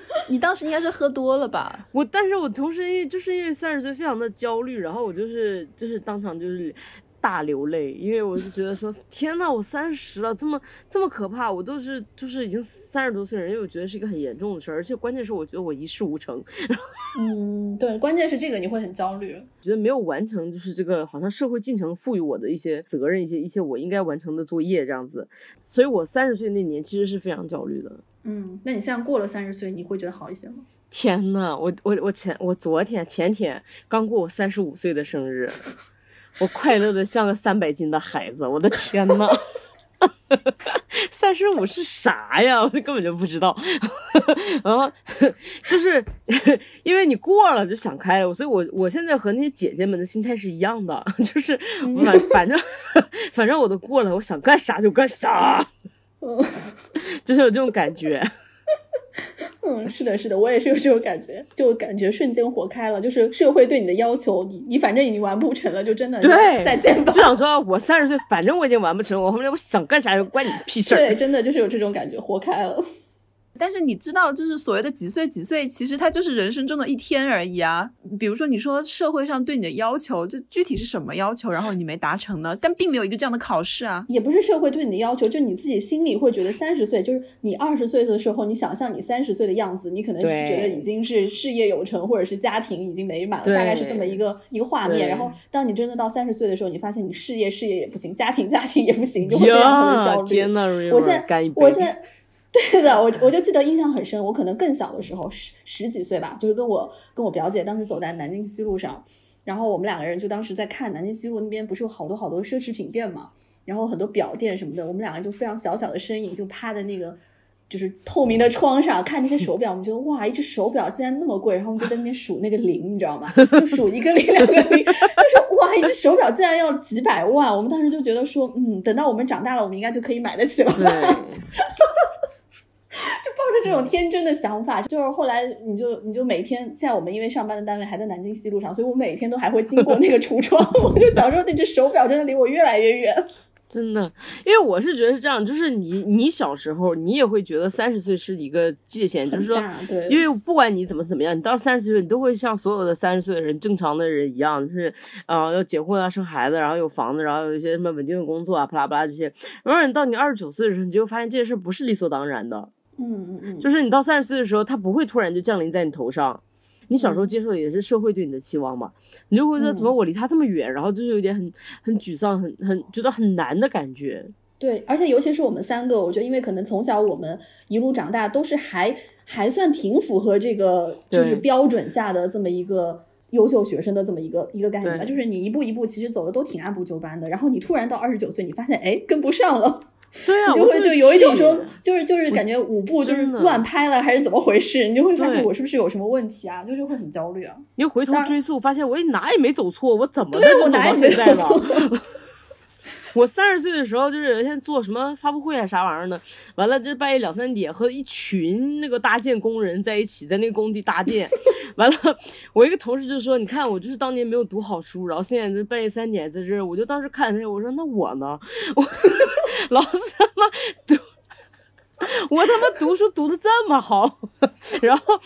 S3: [laughs]
S1: 你当时应该是喝多了吧？
S3: 我，但是我同时因为就是因为三十岁非常的焦虑，然后我就是就是当场就是大流泪，因为我就觉得说天呐，我三十了，这么这么可怕，我都是就是已经三十多岁人，因为我觉得是一个很严重的事儿，而且关键是我觉得我一事无成，[laughs]
S2: 嗯，对，关键是这个你会很焦虑。
S3: 觉得没有完成就是这个好像社会进程赋予我的一些责任，一些一些我应该完成的作业这样子，所以我三十岁那年其实是非常焦虑的。
S2: 嗯，那你现在过了三十岁，你会觉得好一些吗？
S3: 天呐，我我我前我昨天前天刚过我三十五岁的生日，[laughs] 我快乐的像个三百斤的孩子，我的天呐！[laughs] 三十五是啥呀？我根本就不知道。[laughs] 然后就是因为你过了就想开了，所以我我现在和那些姐姐们的心态是一样的，就是反反正反正我都过了，我想干啥就干啥，[laughs] 就是有这种感觉。[laughs]
S2: 嗯，是的，是的，我也是有这种感觉，就感觉瞬间活开了。就是社会对你的要求，你你反正已经完不成了，就真的
S3: 对，
S2: 再见吧。
S3: 就想说，我三十岁，反正我已经完不成，我后面我想干啥关你屁事儿。
S2: 对，真的就是有这种感觉，活开了。
S1: 但是你知道，就是所谓的几岁几岁，其实它就是人生中的一天而已啊。比如说，你说社会上对你的要求，这具体是什么要求？然后你没达成呢？但并没有一个这样的考试啊。
S2: 也不是社会对你的要求，就你自己心里会觉得三十岁，就是你二十岁的时候，你想象你三十岁的样子，你可能
S3: 对
S2: 觉得已经是事业有成，或者是家庭已经美满了，大概是这么一个一个画面。然后，当你真的到三十岁的时候，你发现你事业事业也不行，家庭家庭也不行，就会非常的焦，虑。
S3: 天呐，
S2: 我现在我现在 [laughs] 对的，我我就记得印象很深。我可能更小的时候，十十几岁吧，就是跟我跟我表姐当时走在南京西路上，然后我们两个人就当时在看南京西路那边不是有好多好多奢侈品店嘛，然后很多表店什么的，我们两个就非常小小的身影就趴在那个。就是透明的窗上看那些手表，我们觉得哇，一只手表竟然那么贵，然后我们就在那边数那个零，你知道吗？就数一个零、两个零，就说哇，一只手表竟然要几百万。我们当时就觉得说，嗯，等到我们长大了，我们应该就可以买得起了吧。[laughs] [laughs]
S3: 对，
S2: 抱着这种天真的想法，就是后来你就你就每天，现在我们因为上班的单位还在南京西路上，所以我每天都还会经过那个橱窗，[laughs] 我就想说那只手表真的离我越来越远。[laughs]
S3: 真的，因为我是觉得是这样，就是你你小时候你也会觉得三十岁是一个界限，就是说，
S2: 对，
S3: 因为不管你怎么怎么样，你到三十岁，你都会像所有的三十岁的人、正常的人一样，就是啊、呃要结婚啊、生孩子，然后有房子，然后有一些什么稳定的工作啊，啪啦啪啦这些。然后你到你二十九岁的时候，你就会发现这些事不是理所当然的，
S2: 嗯嗯嗯，
S3: 就是你到三十岁的时候，它不会突然就降临在你头上。你小时候接受的也是社会对你的期望嘛，你就会说
S2: 嗯
S3: 怎么我离他这么远，然后就是有点很很沮丧，很很觉得很难的感觉。
S2: 对，而且尤其是我们三个，我觉得因为可能从小我们一路长大，都是还还算挺符合这个就是标准下的这么一个。优秀学生的这么一个一个概念吧，就是你一步一步其实走的都挺按部就班的，然后你突然到二十九岁，你发现哎跟不上了，
S3: 对啊，
S2: 你就会就有一种
S3: 气
S2: 说，就是就是感觉舞步就是乱拍了，还是怎么回事？你就会发现我是不是有什么问题啊？就是会很焦虑啊。
S3: 你又回头追溯，发现我哪也没走错，我怎么的
S2: 对我哪也没走
S3: 了？我三十岁的时候，就是有一天做什么发布会啊啥玩意儿的，完了这半夜两三点和一群那个搭建工人在一起，在那个工地搭建，[laughs] 完了我一个同事就说：“你看我就是当年没有读好书，然后现在这半夜三点在这儿。”我就当时看他，我说：“那我呢？我 [laughs] 老子他妈读。”我他妈读书读的这么好，然后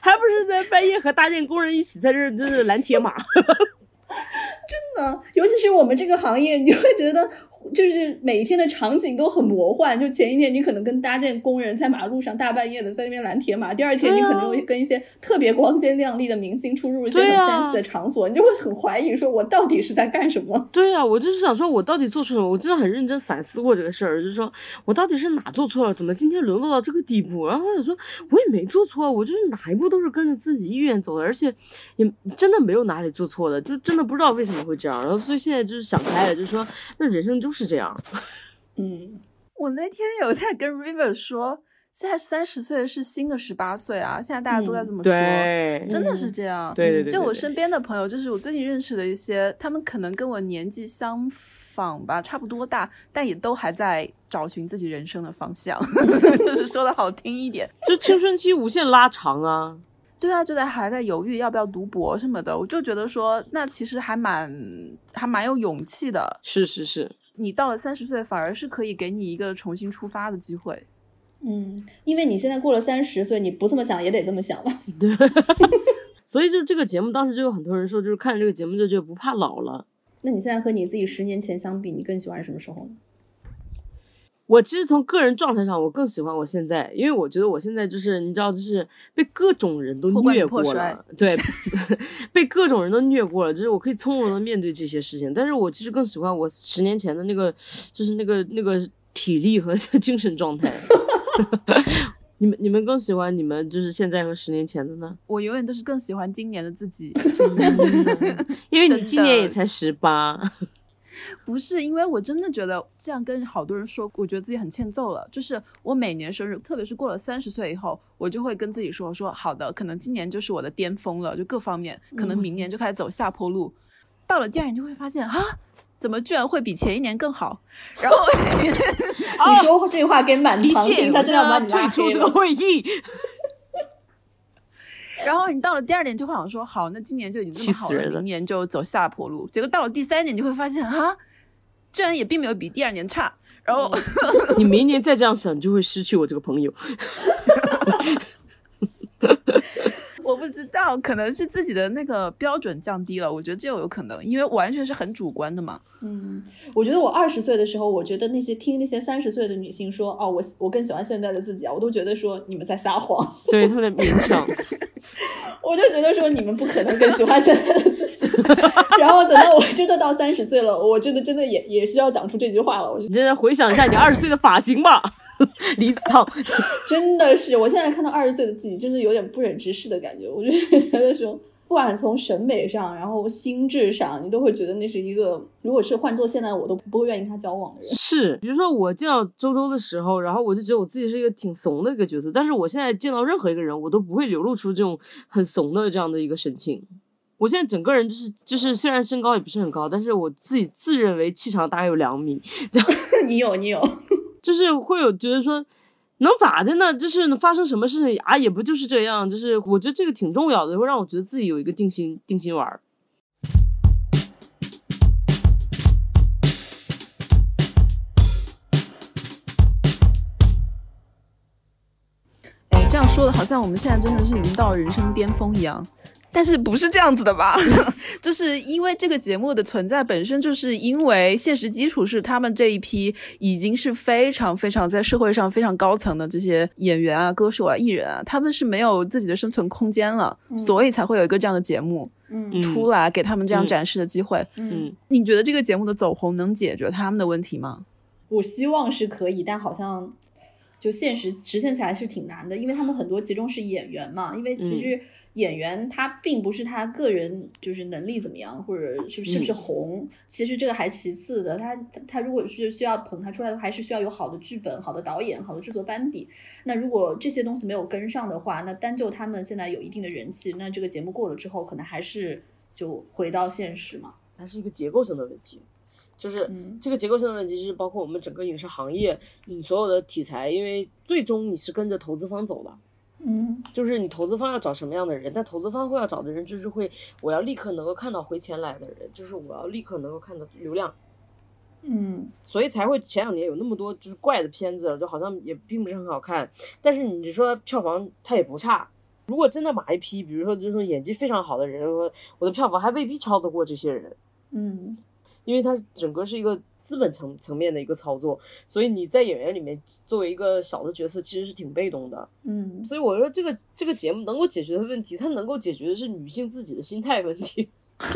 S3: 还不是在半夜和搭建工人一起在这儿就是拦铁马，[laughs] [laughs]
S2: 嗯，尤其是我们这个行业，你会觉得就是每一天的场景都很魔幻。就前一天你可能跟搭建工人在马路上大半夜的在那边拦铁马，第二天你可能会跟一些特别光鲜亮丽的明星出入一些很 fancy 的场所，你就会很怀疑说，我到底是在干什么？
S3: 对啊，我就是想说，我到底做错什么？我真的很认真反思过这个事儿，就是说我到底是哪做错了，怎么今天沦落到这个地步？然后我想说，我也没做错，我就是哪一步都是跟着自己意愿走的，而且也真的没有哪里做错的，就真的不知道为什么会这样。然后所以现在就是想开了，就是说，那人生就是这样。
S2: 嗯，
S1: 我那天有在跟 River 说，现在三十岁是新的十八岁啊，现在大家都在这么说。
S3: 对，
S1: 真的是这样，
S3: 对对对对对
S1: 就我身边的朋友，就是我最近认识的一些，他们可能跟我年纪相仿吧，差不多大，但也都还在找寻自己人生的方向，[laughs] 就是说的好听一点。
S3: 就青春期无限拉长啊。
S1: 对啊，就在还在犹豫要不要读博什么的，我就觉得说，那其实还蛮还蛮有勇气的。
S3: 是是是，
S1: 你到了三十岁，反而是可以给你一个重新出发的机会。
S2: 嗯，因为你现在过了三十岁，你不这么想也得这么想吧。
S3: 对 [laughs] 所以就这个节目，当时就有很多人说，就是看了这个节目就觉得不怕老了。
S2: 那你现在和你自己十年前相比，你更喜欢什么时候呢？
S3: 我其实从个人状态上，我更喜欢我现在，因为我觉得我现在就是你知道，就是被各种人都虐过了，对 [laughs] [laughs] 被各种人都虐过了，就是我可以从容的面对这些事情。但是我其实更喜欢我十年前的那个，就是那个那个体力和 [laughs] 精神状态。你们你们更喜欢你们就是现在和十年前的呢？
S1: 我永远都是更喜欢今年的自己。
S3: 因为你今年也才十八，
S1: 不是因为我真的觉得这样跟好多人说，我觉得自己很欠揍了。就是我每年生日，特别是过了三十岁以后，我就会跟自己说说好的，可能今年就是我的巅峰了，就各方面，可能明年就开始走下坡路。到了第二年就会发现啊，怎么居然会比前一年更好？然后 [laughs]
S2: 你说这话给满
S3: 离
S2: 堂听，
S3: 线，
S2: 他
S3: 我
S2: 真的要把你
S3: 退
S2: 拉。
S3: 出这个会议。
S1: 然后你到了第二年就会想说，好，那今年就已经这
S3: 气
S1: 么好了，
S3: 死人了
S1: 明年就走下坡路。结果到了第三年，你就会发现啊，居然也并没有比第二年差。然后 [laughs]
S3: 你明年再这样想，你就会失去我这个朋友。[laughs]
S1: 我不知道，可能是自己的那个标准降低了，我觉得这有可能，因为完全是很主观的嘛。
S2: 嗯，我觉得我二十岁的时候，我觉得那些听那些三十岁的女性说，哦，我我更喜欢现在的自己啊，我都觉得说你们在撒谎，
S3: 对，特别勉强。[laughs]
S2: 我就觉得说你们不可能更喜欢现在的自己。[laughs] 然后等到我真的到三十岁了，我真的真的也也需要讲出这句话了。我
S3: 你现在回想一下你二十岁的发型吧，[laughs] 李子烫。[laughs]
S2: 真的是，我现在看到二十岁的自己，真的有点不忍直视的感觉。我就觉得说，不管从审美上，然后心智上，你都会觉得那是一个，如果是换做现在，我都不会愿意跟他交往的人。
S3: 是，比如说我见到周周的时候，然后我就觉得我自己是一个挺怂的一个角色，但是我现在见到任何一个人，我都不会流露出这种很怂的这样的一个神情。我现在整个人就是就是，虽然身高也不是很高，但是我自己自认为气场大概有两米，[laughs]
S2: 你有，你有，
S3: 就是会有觉得说，能咋的呢？就是发生什么事情啊，也不就是这样。就是我觉得这个挺重要的，会让我觉得自己有一个定心定心丸儿。
S1: 这样说的好像我们现在真的是已经到了人生巅峰一样，但是不是这样子的吧？[laughs] 就是因为这个节目的存在本身，就是因为现实基础是他们这一批已经是非常非常在社会上非常高层的这些演员啊、歌手啊、艺人啊，他们是没有自己的生存空间了，所以才会有一个这样的节目
S2: 嗯
S1: 出来，给他们这样
S3: 嗯
S1: 展示的机会。
S3: 嗯，
S1: 你觉得这个节目的走红能解决他们的问题吗？
S2: 我希望是可以，但好像就现实实现起来是挺难的，因为他们很多其中是演员嘛，因为其实演员他并不是他个人就是能力怎么样，或者是是不是红，其实这个还其次的，他他他如果是需要捧他出来的话，还是需要有好的剧本、好的导演、好的制作班底。那如果这些东西没有跟上的话，那单就他们现在有一定的人气，那这个节目过了之后，可能还是就回到现实嘛。
S3: 它是一个结构性的问题，就是
S2: 嗯
S3: 这个结构性的问题，就是包括我们整个影视行业，你所有的题材，因为最终你是跟着投资方走的，
S2: 嗯
S3: 就是你投资方要找什么样的人，但投资方会要找的人就是会，我要立刻能够看到回钱来的人，就是我要立刻能够看到流量，
S2: 嗯
S3: 所以才会前两年有那么多就是怪的片子，就好像也并不是很好看，但是你说票房它也不差。如果真的买一批，比如说就是说演技非常好的人，我我的票房还未必超得过这些人。
S2: 嗯
S3: 因为它整个是一个资本层层面的一个操作，所以你在演员里面作为一个小的角色，其实是挺被动的。
S2: 嗯
S3: 所以我说这个这个节目能够解决的问题，它能够解决的是女性自己的心态问题。[laughs]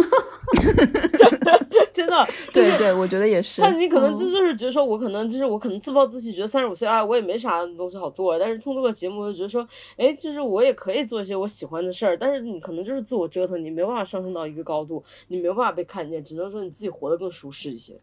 S3: 真的，
S1: 对对，我觉得也是。
S3: 那你可能就
S1: 嗯
S3: 就是觉得说，我可能就是我可能自暴自弃，觉得三十五岁啊，我也没啥东西好做，但是通过这个节目，我就觉得说，哎，就是我也可以做一些我喜欢的事儿，但是你可能就是自我折腾，你没有办法上升到一个高度，你没有办法被看见，只能说你自己活得更舒适一些。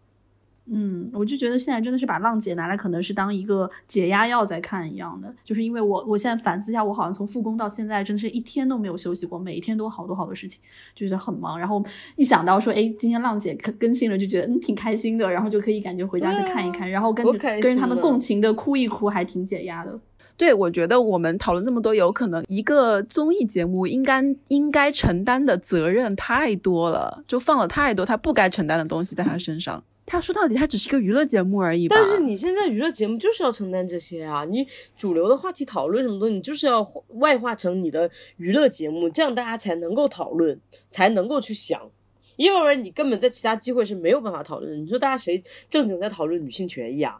S2: 嗯，我就觉得现在真的是把浪姐拿来可能是当一个解压药在看一样的，就是因为我我现在反思一下，我好像从复工到现在真的是一天都没有休息过，每一天都好多好多事情，就觉得很忙。然后一想到说，哎，今天浪姐更更新了，就觉得嗯挺开心的，然后就可以感觉回家去看一看，然后跟跟着他们共情的哭一哭，还挺解压的。
S1: 对，我觉得我们讨论这么多，有可能一个综艺节目应该应该承担的责任太多了，就放了太多他不该承担的东西在他身上。他说到底，他只是一个娱乐节目而已吧。
S3: 但是你现在娱乐节目就是要承担这些啊，你主流的话题讨论什么东西，你就是要外化成你的娱乐节目，这样大家才能够讨论，才能够去想。要不然你根本在其他机会是没有办法讨论的。你说大家谁正经在讨论女性权益啊？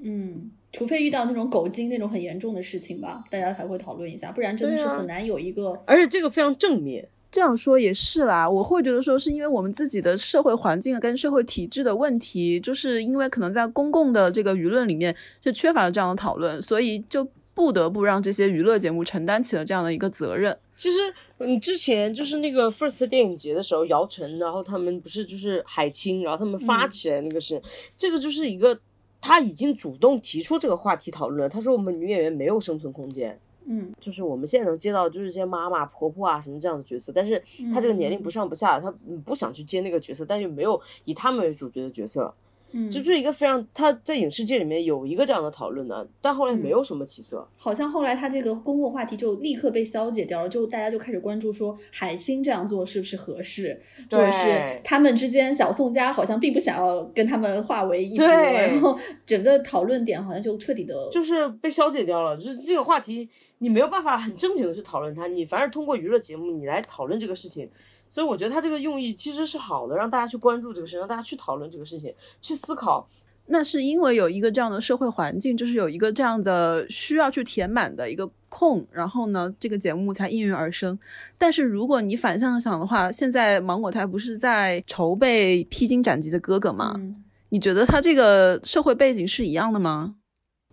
S2: 嗯，除非遇到那种狗精那种很严重的事情吧，大家才会讨论一下，不然真的是很难有一个。
S3: 而且这个非常正面。
S1: 这样说也是啦，我会觉得说是因为我们自己的社会环境跟社会体制的问题，就是因为可能在公共的这个舆论里面是缺乏了这样的讨论，所以就不得不让这些娱乐节目承担起了这样的一个责任。
S3: 其实，嗯，之前就是那个 First 电影节的时候，姚晨，然后他们不是就是海清，然后他们发起来那个是，这个就是一个他已经主动提出这个话题讨论了。他说我们女演员没有生存空间，
S2: 嗯，
S3: 就是我们现在能接到就是一些妈妈、婆婆啊什么这样的角色，但是他这个年龄不上不下，他嗯不想去接那个角色，但又没有以他们为主角的角色，
S2: 嗯，
S3: 就这是一个非常他在影视界里面有一个这样的讨论的，但后来没有什么起色。
S2: 好像后来他这个公共话题就立刻被消解掉了，就大家就开始关注说海星这样做是不是合适，或者是他们之间小宋家好像并不想要跟他们化为一波，
S3: 对
S2: 然后整个讨论点好像就彻底的
S3: 就是被消解掉了，就是这个话题你没有办法很正经的去讨论它，你反而通过娱乐节目你来讨论这个事情，所以我觉得他这个用意其实是好的，让大家去关注这个事，让大家去讨论这个事情，去思考。
S1: 那是因为有一个这样的社会环境，就是有一个这样的需要去填满的一个空，然后呢，这个节目才应运而生。但是如果你反向想的话，现在芒果台不是在筹备《披荆斩棘的哥哥》吗？
S2: 嗯
S1: 你觉得他这个社会背景是一样的吗？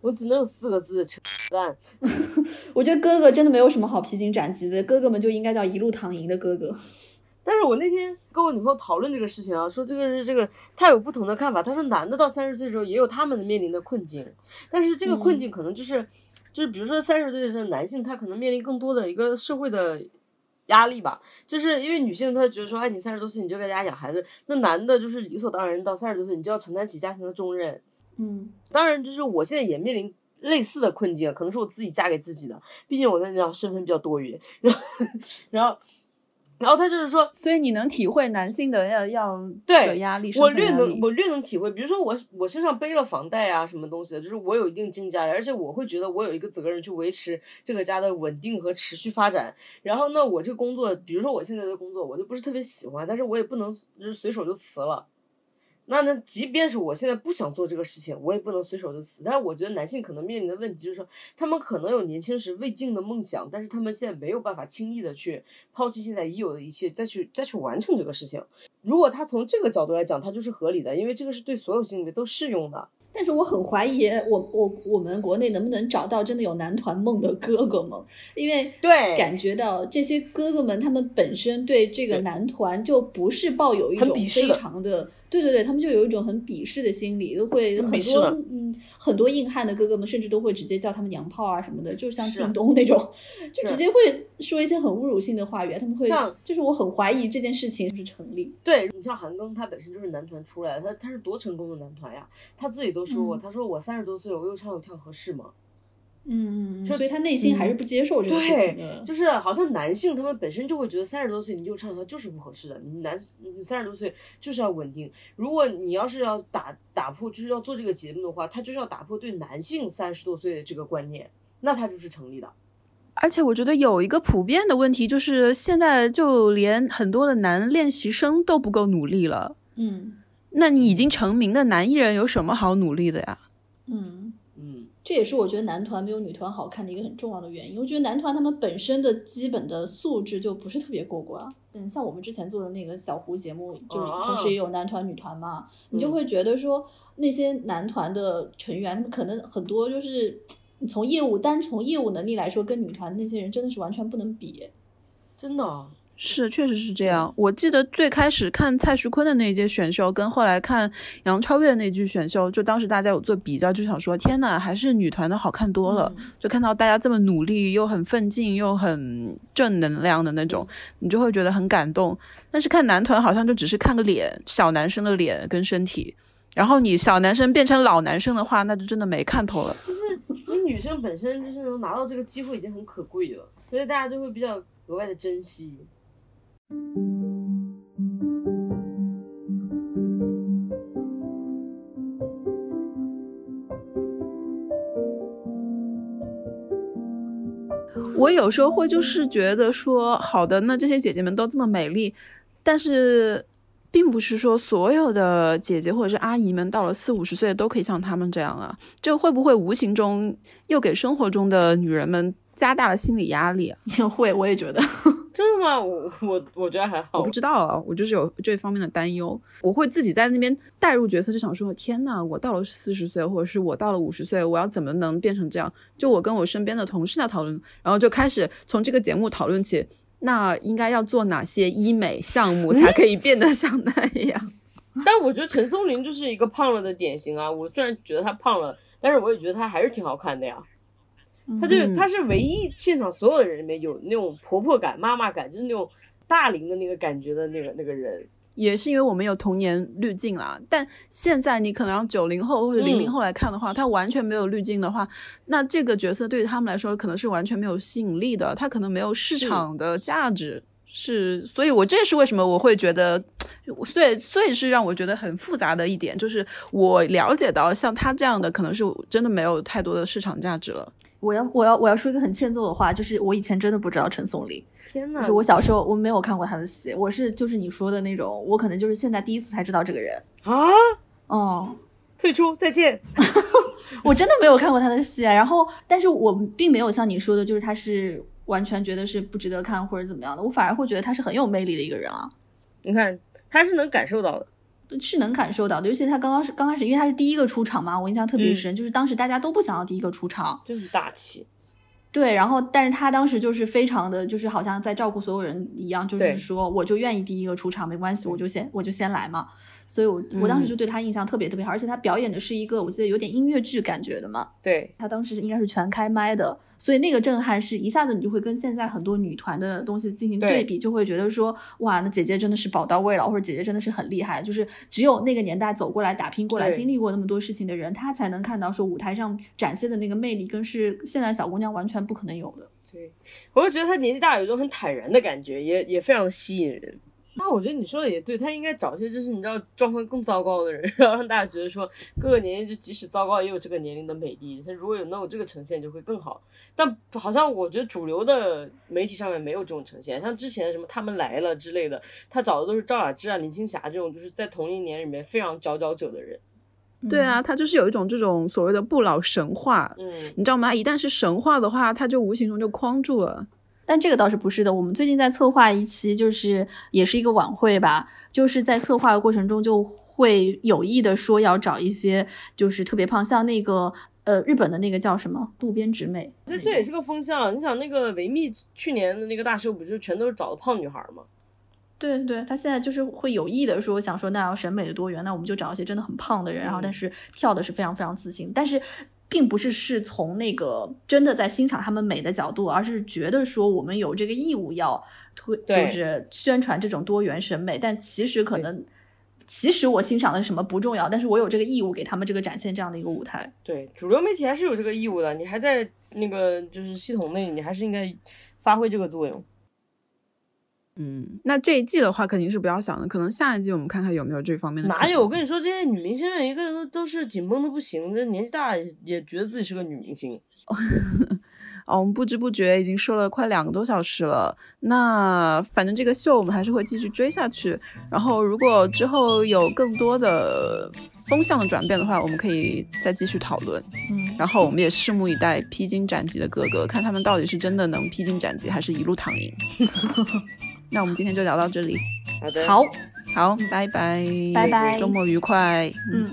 S3: 我只能有四个字：扯淡。[laughs]
S2: 我觉得哥哥真的没有什么好披荆斩棘的，哥哥们就应该叫一路躺赢的哥哥。
S3: 但是我那天跟我女朋友讨论这个事情啊，说这个是这个，她有不同的看法。她说男的到三十岁的时候也有他们的面临的困境，但是这个困境可能就是，就是比如说三十岁的男性，他可能面临更多的一个社会的压力吧，就是因为女性她觉得说，哎，你三十多岁你就在家养孩子，那男的就是理所当然到三十多岁你就要承担起家庭的重任。
S2: 嗯
S3: 当然，就是我现在也面临类似的困境，可能是我自己嫁给自己的，毕竟我那叫身份比较多元，[laughs] 然后，然后，然后他就是说，
S1: 所以你能体会男性的要要
S3: 对
S1: 的压力，
S3: 我略能我略能体会，比如说我我身上背了房贷啊，什么东西的，就是我有一定经济压力，而且我会觉得我有一个责任去维持这个家的稳定和持续发展。然后呢，我这个工作，比如说我现在的工作，我就不是特别喜欢，但是我也不能就是随手就辞了。那那，即便是我现在不想做这个事情，我也不能随手就辞。但是我觉得男性可能面临的问题就是说，他们可能有年轻时未尽的梦想，但是他们现在没有办法轻易的去抛弃现在已有的一切，再去再去完成这个事情。如果他从这个角度来讲，他就是合理的，因为这个是对所有性别都适用的。
S2: 但是我很怀疑我，我我们国内能不能找到真的有男团梦的哥哥们，因为
S3: 对
S2: 感觉到这些哥哥们他们本身对这个男团就不是抱有一
S3: 很
S2: 种非常的，对对对，他们就有一种很鄙视的心理，都会很多嗯很多硬汉的哥哥们甚至都会直接叫他们娘炮啊什么的，就像靳东那种，就直接会说一些很侮辱性的话语啊，他们会
S3: 像
S2: 就是我很怀疑这件事情是不是成立。
S3: 对你像韩庚，他本身就是男团出来的，他他是多成功的男团呀，他自己都说过，
S2: 嗯
S3: 他说我三十多岁了，我又唱又跳合适吗？
S2: 嗯嗯
S3: 就
S2: 所以他内心还是不接受这个事情的
S3: 对，。就是好像男性他们本身就会觉得三十多岁你就唱跳就是不合适的，你男你三十多岁就是要稳定。如果你要是要打打破，就是要做这个节目的话，他就是要打破对男性三十多岁的这个观念，那他就是成立的。
S1: 而且我觉得有一个普遍的问题，就是现在就连很多的男练习生都不够努力了。
S2: 嗯
S1: 那你已经成名的男艺人有什么好努力的呀？
S2: 嗯。
S3: 嗯，
S2: 这也是我觉得男团没有女团好看的一个很重要的原因。我觉得男团他们本身的基本的素质就不是特别过关。嗯，像我们之前做的那个小胡节目，就是
S3: 哦
S2: 同时也有男团、女团嘛，你就
S3: 嗯
S2: 会觉得说那些男团的成员，他们可能很多就是你从业务单从业务能力来说，跟女团那些人真的是完全不能比。
S3: 真的啊，
S1: 是，确实是这样。我记得最开始看蔡徐坤的那一届选秀，跟后来看杨超越的那句选秀，就当时大家有做比较，就想说天呐，还是女团的好看多了。就看到大家这么努力，又很奋进，又很正能量的那种，你就会觉得很感动。但是看男团好像就只是看个脸，小男生的脸跟身体。然后你小男生变成老男生的话，那就真的没看头了。
S3: 就是你女生本身就是能拿到这个机会已经很可贵了，所以大家就会比较格外的珍惜。
S1: 我有时候会就是觉得说，好的，那这些姐姐们都这么美丽，但是并不是说所有的姐姐或者是阿姨们到了四五十岁都可以像她们这样啊，这会不会无形中又给生活中的女人们加大了心理压力啊？[laughs]
S2: 会，我也觉得。
S3: 真的吗？我 [laughs] 我我觉得还好。
S1: 我不知道啊，我就是有这方面的担忧，我会自己在那边代入角色，就想说，天呐，我到了四十岁，或者是我到了五十岁，我要怎么能变成这样？就我跟我身边的同事在讨论，然后就开始从这个节目讨论起，那应该要做哪些医美项目才可以变得像那样？[laughs]
S3: 但我觉得陈松伶就是一个胖了的典型啊。我虽然觉得她胖了，但是我也觉得她还是挺好看的呀。她就
S1: 嗯
S3: 她是唯一现场所有的人里面有那种婆婆感、妈妈感，就是那种大龄的那个感觉的那个那个人。
S1: 也是因为我们有童年滤镜啦，但现在你可能让九零后或者零零后来看的话，他完全没有滤镜的话，那这个角色对于他们来说可能是完全没有吸引力的，他可能没有市场的价值，是，所以我这是为什么我会觉得，所以所以是让我觉得很复杂的一点，就是我了解到像他这样的可能是真的没有太多的市场价值了。
S2: 我要我要我要说一个很欠揍的话，就是我以前真的不知道陈松伶，
S3: 天呐！
S2: 就是我小时候我没有看过他的戏，我是就是你说的那种，我可能就是现在第一次才知道这个人。
S3: 啊，
S2: 哦，
S3: 退出，再见。[laughs] [laughs]
S2: 我真的没有看过他的戏，啊然后但是我并没有像你说的，就是他是完全觉得是不值得看或者怎么样的，我反而会觉得他是很有魅力的一个人啊。
S3: 你看，他是能感受到的。
S2: 是能感受到的，尤其他刚刚是刚开始，因为他是第一个出场嘛，我印象特别深，就是当时大家都不想要第一个出场，
S3: 就是大气。
S2: 对，然后但是他当时就是非常的，就是好像在照顾所有人一样，就是说我就愿意第一个出场，没关系，我就先我就先来嘛，所以我我当时就对他印象特别特别好，而且他表演的是一个我记得有点音乐剧感觉的嘛，
S3: 对，
S2: 他当时应该是全开麦的，所以那个震撼是一下子你就会跟现在很多女团的东西进行
S3: 对
S2: 对比，就会觉得说哇，那姐姐真的是宝刀未老，或者姐姐真的是很厉害，就是只有那个年代走过来打拼过来，经历过那么多事情的人，她才能看到说舞台上展现的那个魅力，跟是现在小姑娘完全不可能有的。
S3: 对，我就觉得她年纪大有一种很坦然的感觉，也也非常吸引人。那我觉得你说的也对，他应该找一些就是你知道状况更糟糕的人，[laughs] 然后让大家觉得说各个年龄就即使糟糕也有这个年龄的美丽。他如果有能有这个呈现就会更好。但好像我觉得主流的媒体上面没有这种呈现，像之前什么他们来了之类的，他找的都是赵雅芝啊、林青霞这种就是在同一年里面非常佼佼者的人。
S1: 对啊，他就是有一种这种所谓的不老神话，
S3: 嗯，
S1: 你知道吗？一旦是神话的话，他就无形中就框住了。
S2: 但这个倒是不是的，我们最近在策划一期，就是也是一个晚会吧，就是在策划的过程中就会有意的说要找一些就是特别胖，像那个呃日本的那个叫什么渡边直美，
S3: 这这也是个风向。你想那个维密去年的那个大秀，不就全都是找的胖女孩吗？
S2: 对对，他现在就是会有意的说想说那要审美的多元，那我们就找一些真的很胖的人，然后但是跳的是非常非常自信，但是。并不是是从那个真的在欣赏他们美的角度，而是觉得说我们有这个义务要推，就是宣传这种多元审美。但其实可能，其实我欣赏的是什么不重要，但是我有这个义务给他们这个展现这样的一个舞台。
S3: 对，主流媒体还是有这个义务的，你还在那个就是系统内，你还是应该发挥这个作用。
S1: 嗯，那这一季的话肯定是不要想了，可能下一季我们看看有没有这方面的。
S3: 哪有？我跟你说，这些女明星每一个人都都是紧绷的不行，这年纪大也也觉得自己是个女明星。[laughs]
S1: 哦，我们不知不觉已经说了快两个多小时了。那反正这个秀我们还是会继续追下去。然后如果之后有更多的风向的转变的话，我们可以再继续讨论。
S2: 嗯，
S1: 然后我们也拭目以待披荆斩棘的哥哥，看他们到底是真的能披荆斩棘，还是一路躺赢。[laughs] 那我们今天就聊到这里，
S3: 好的，
S2: 好，
S1: 好，拜拜，
S2: 拜拜
S1: 周末愉快。
S2: 嗯。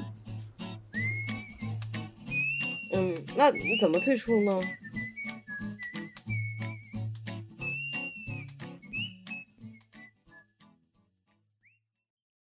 S3: 嗯，那你怎么退出呢？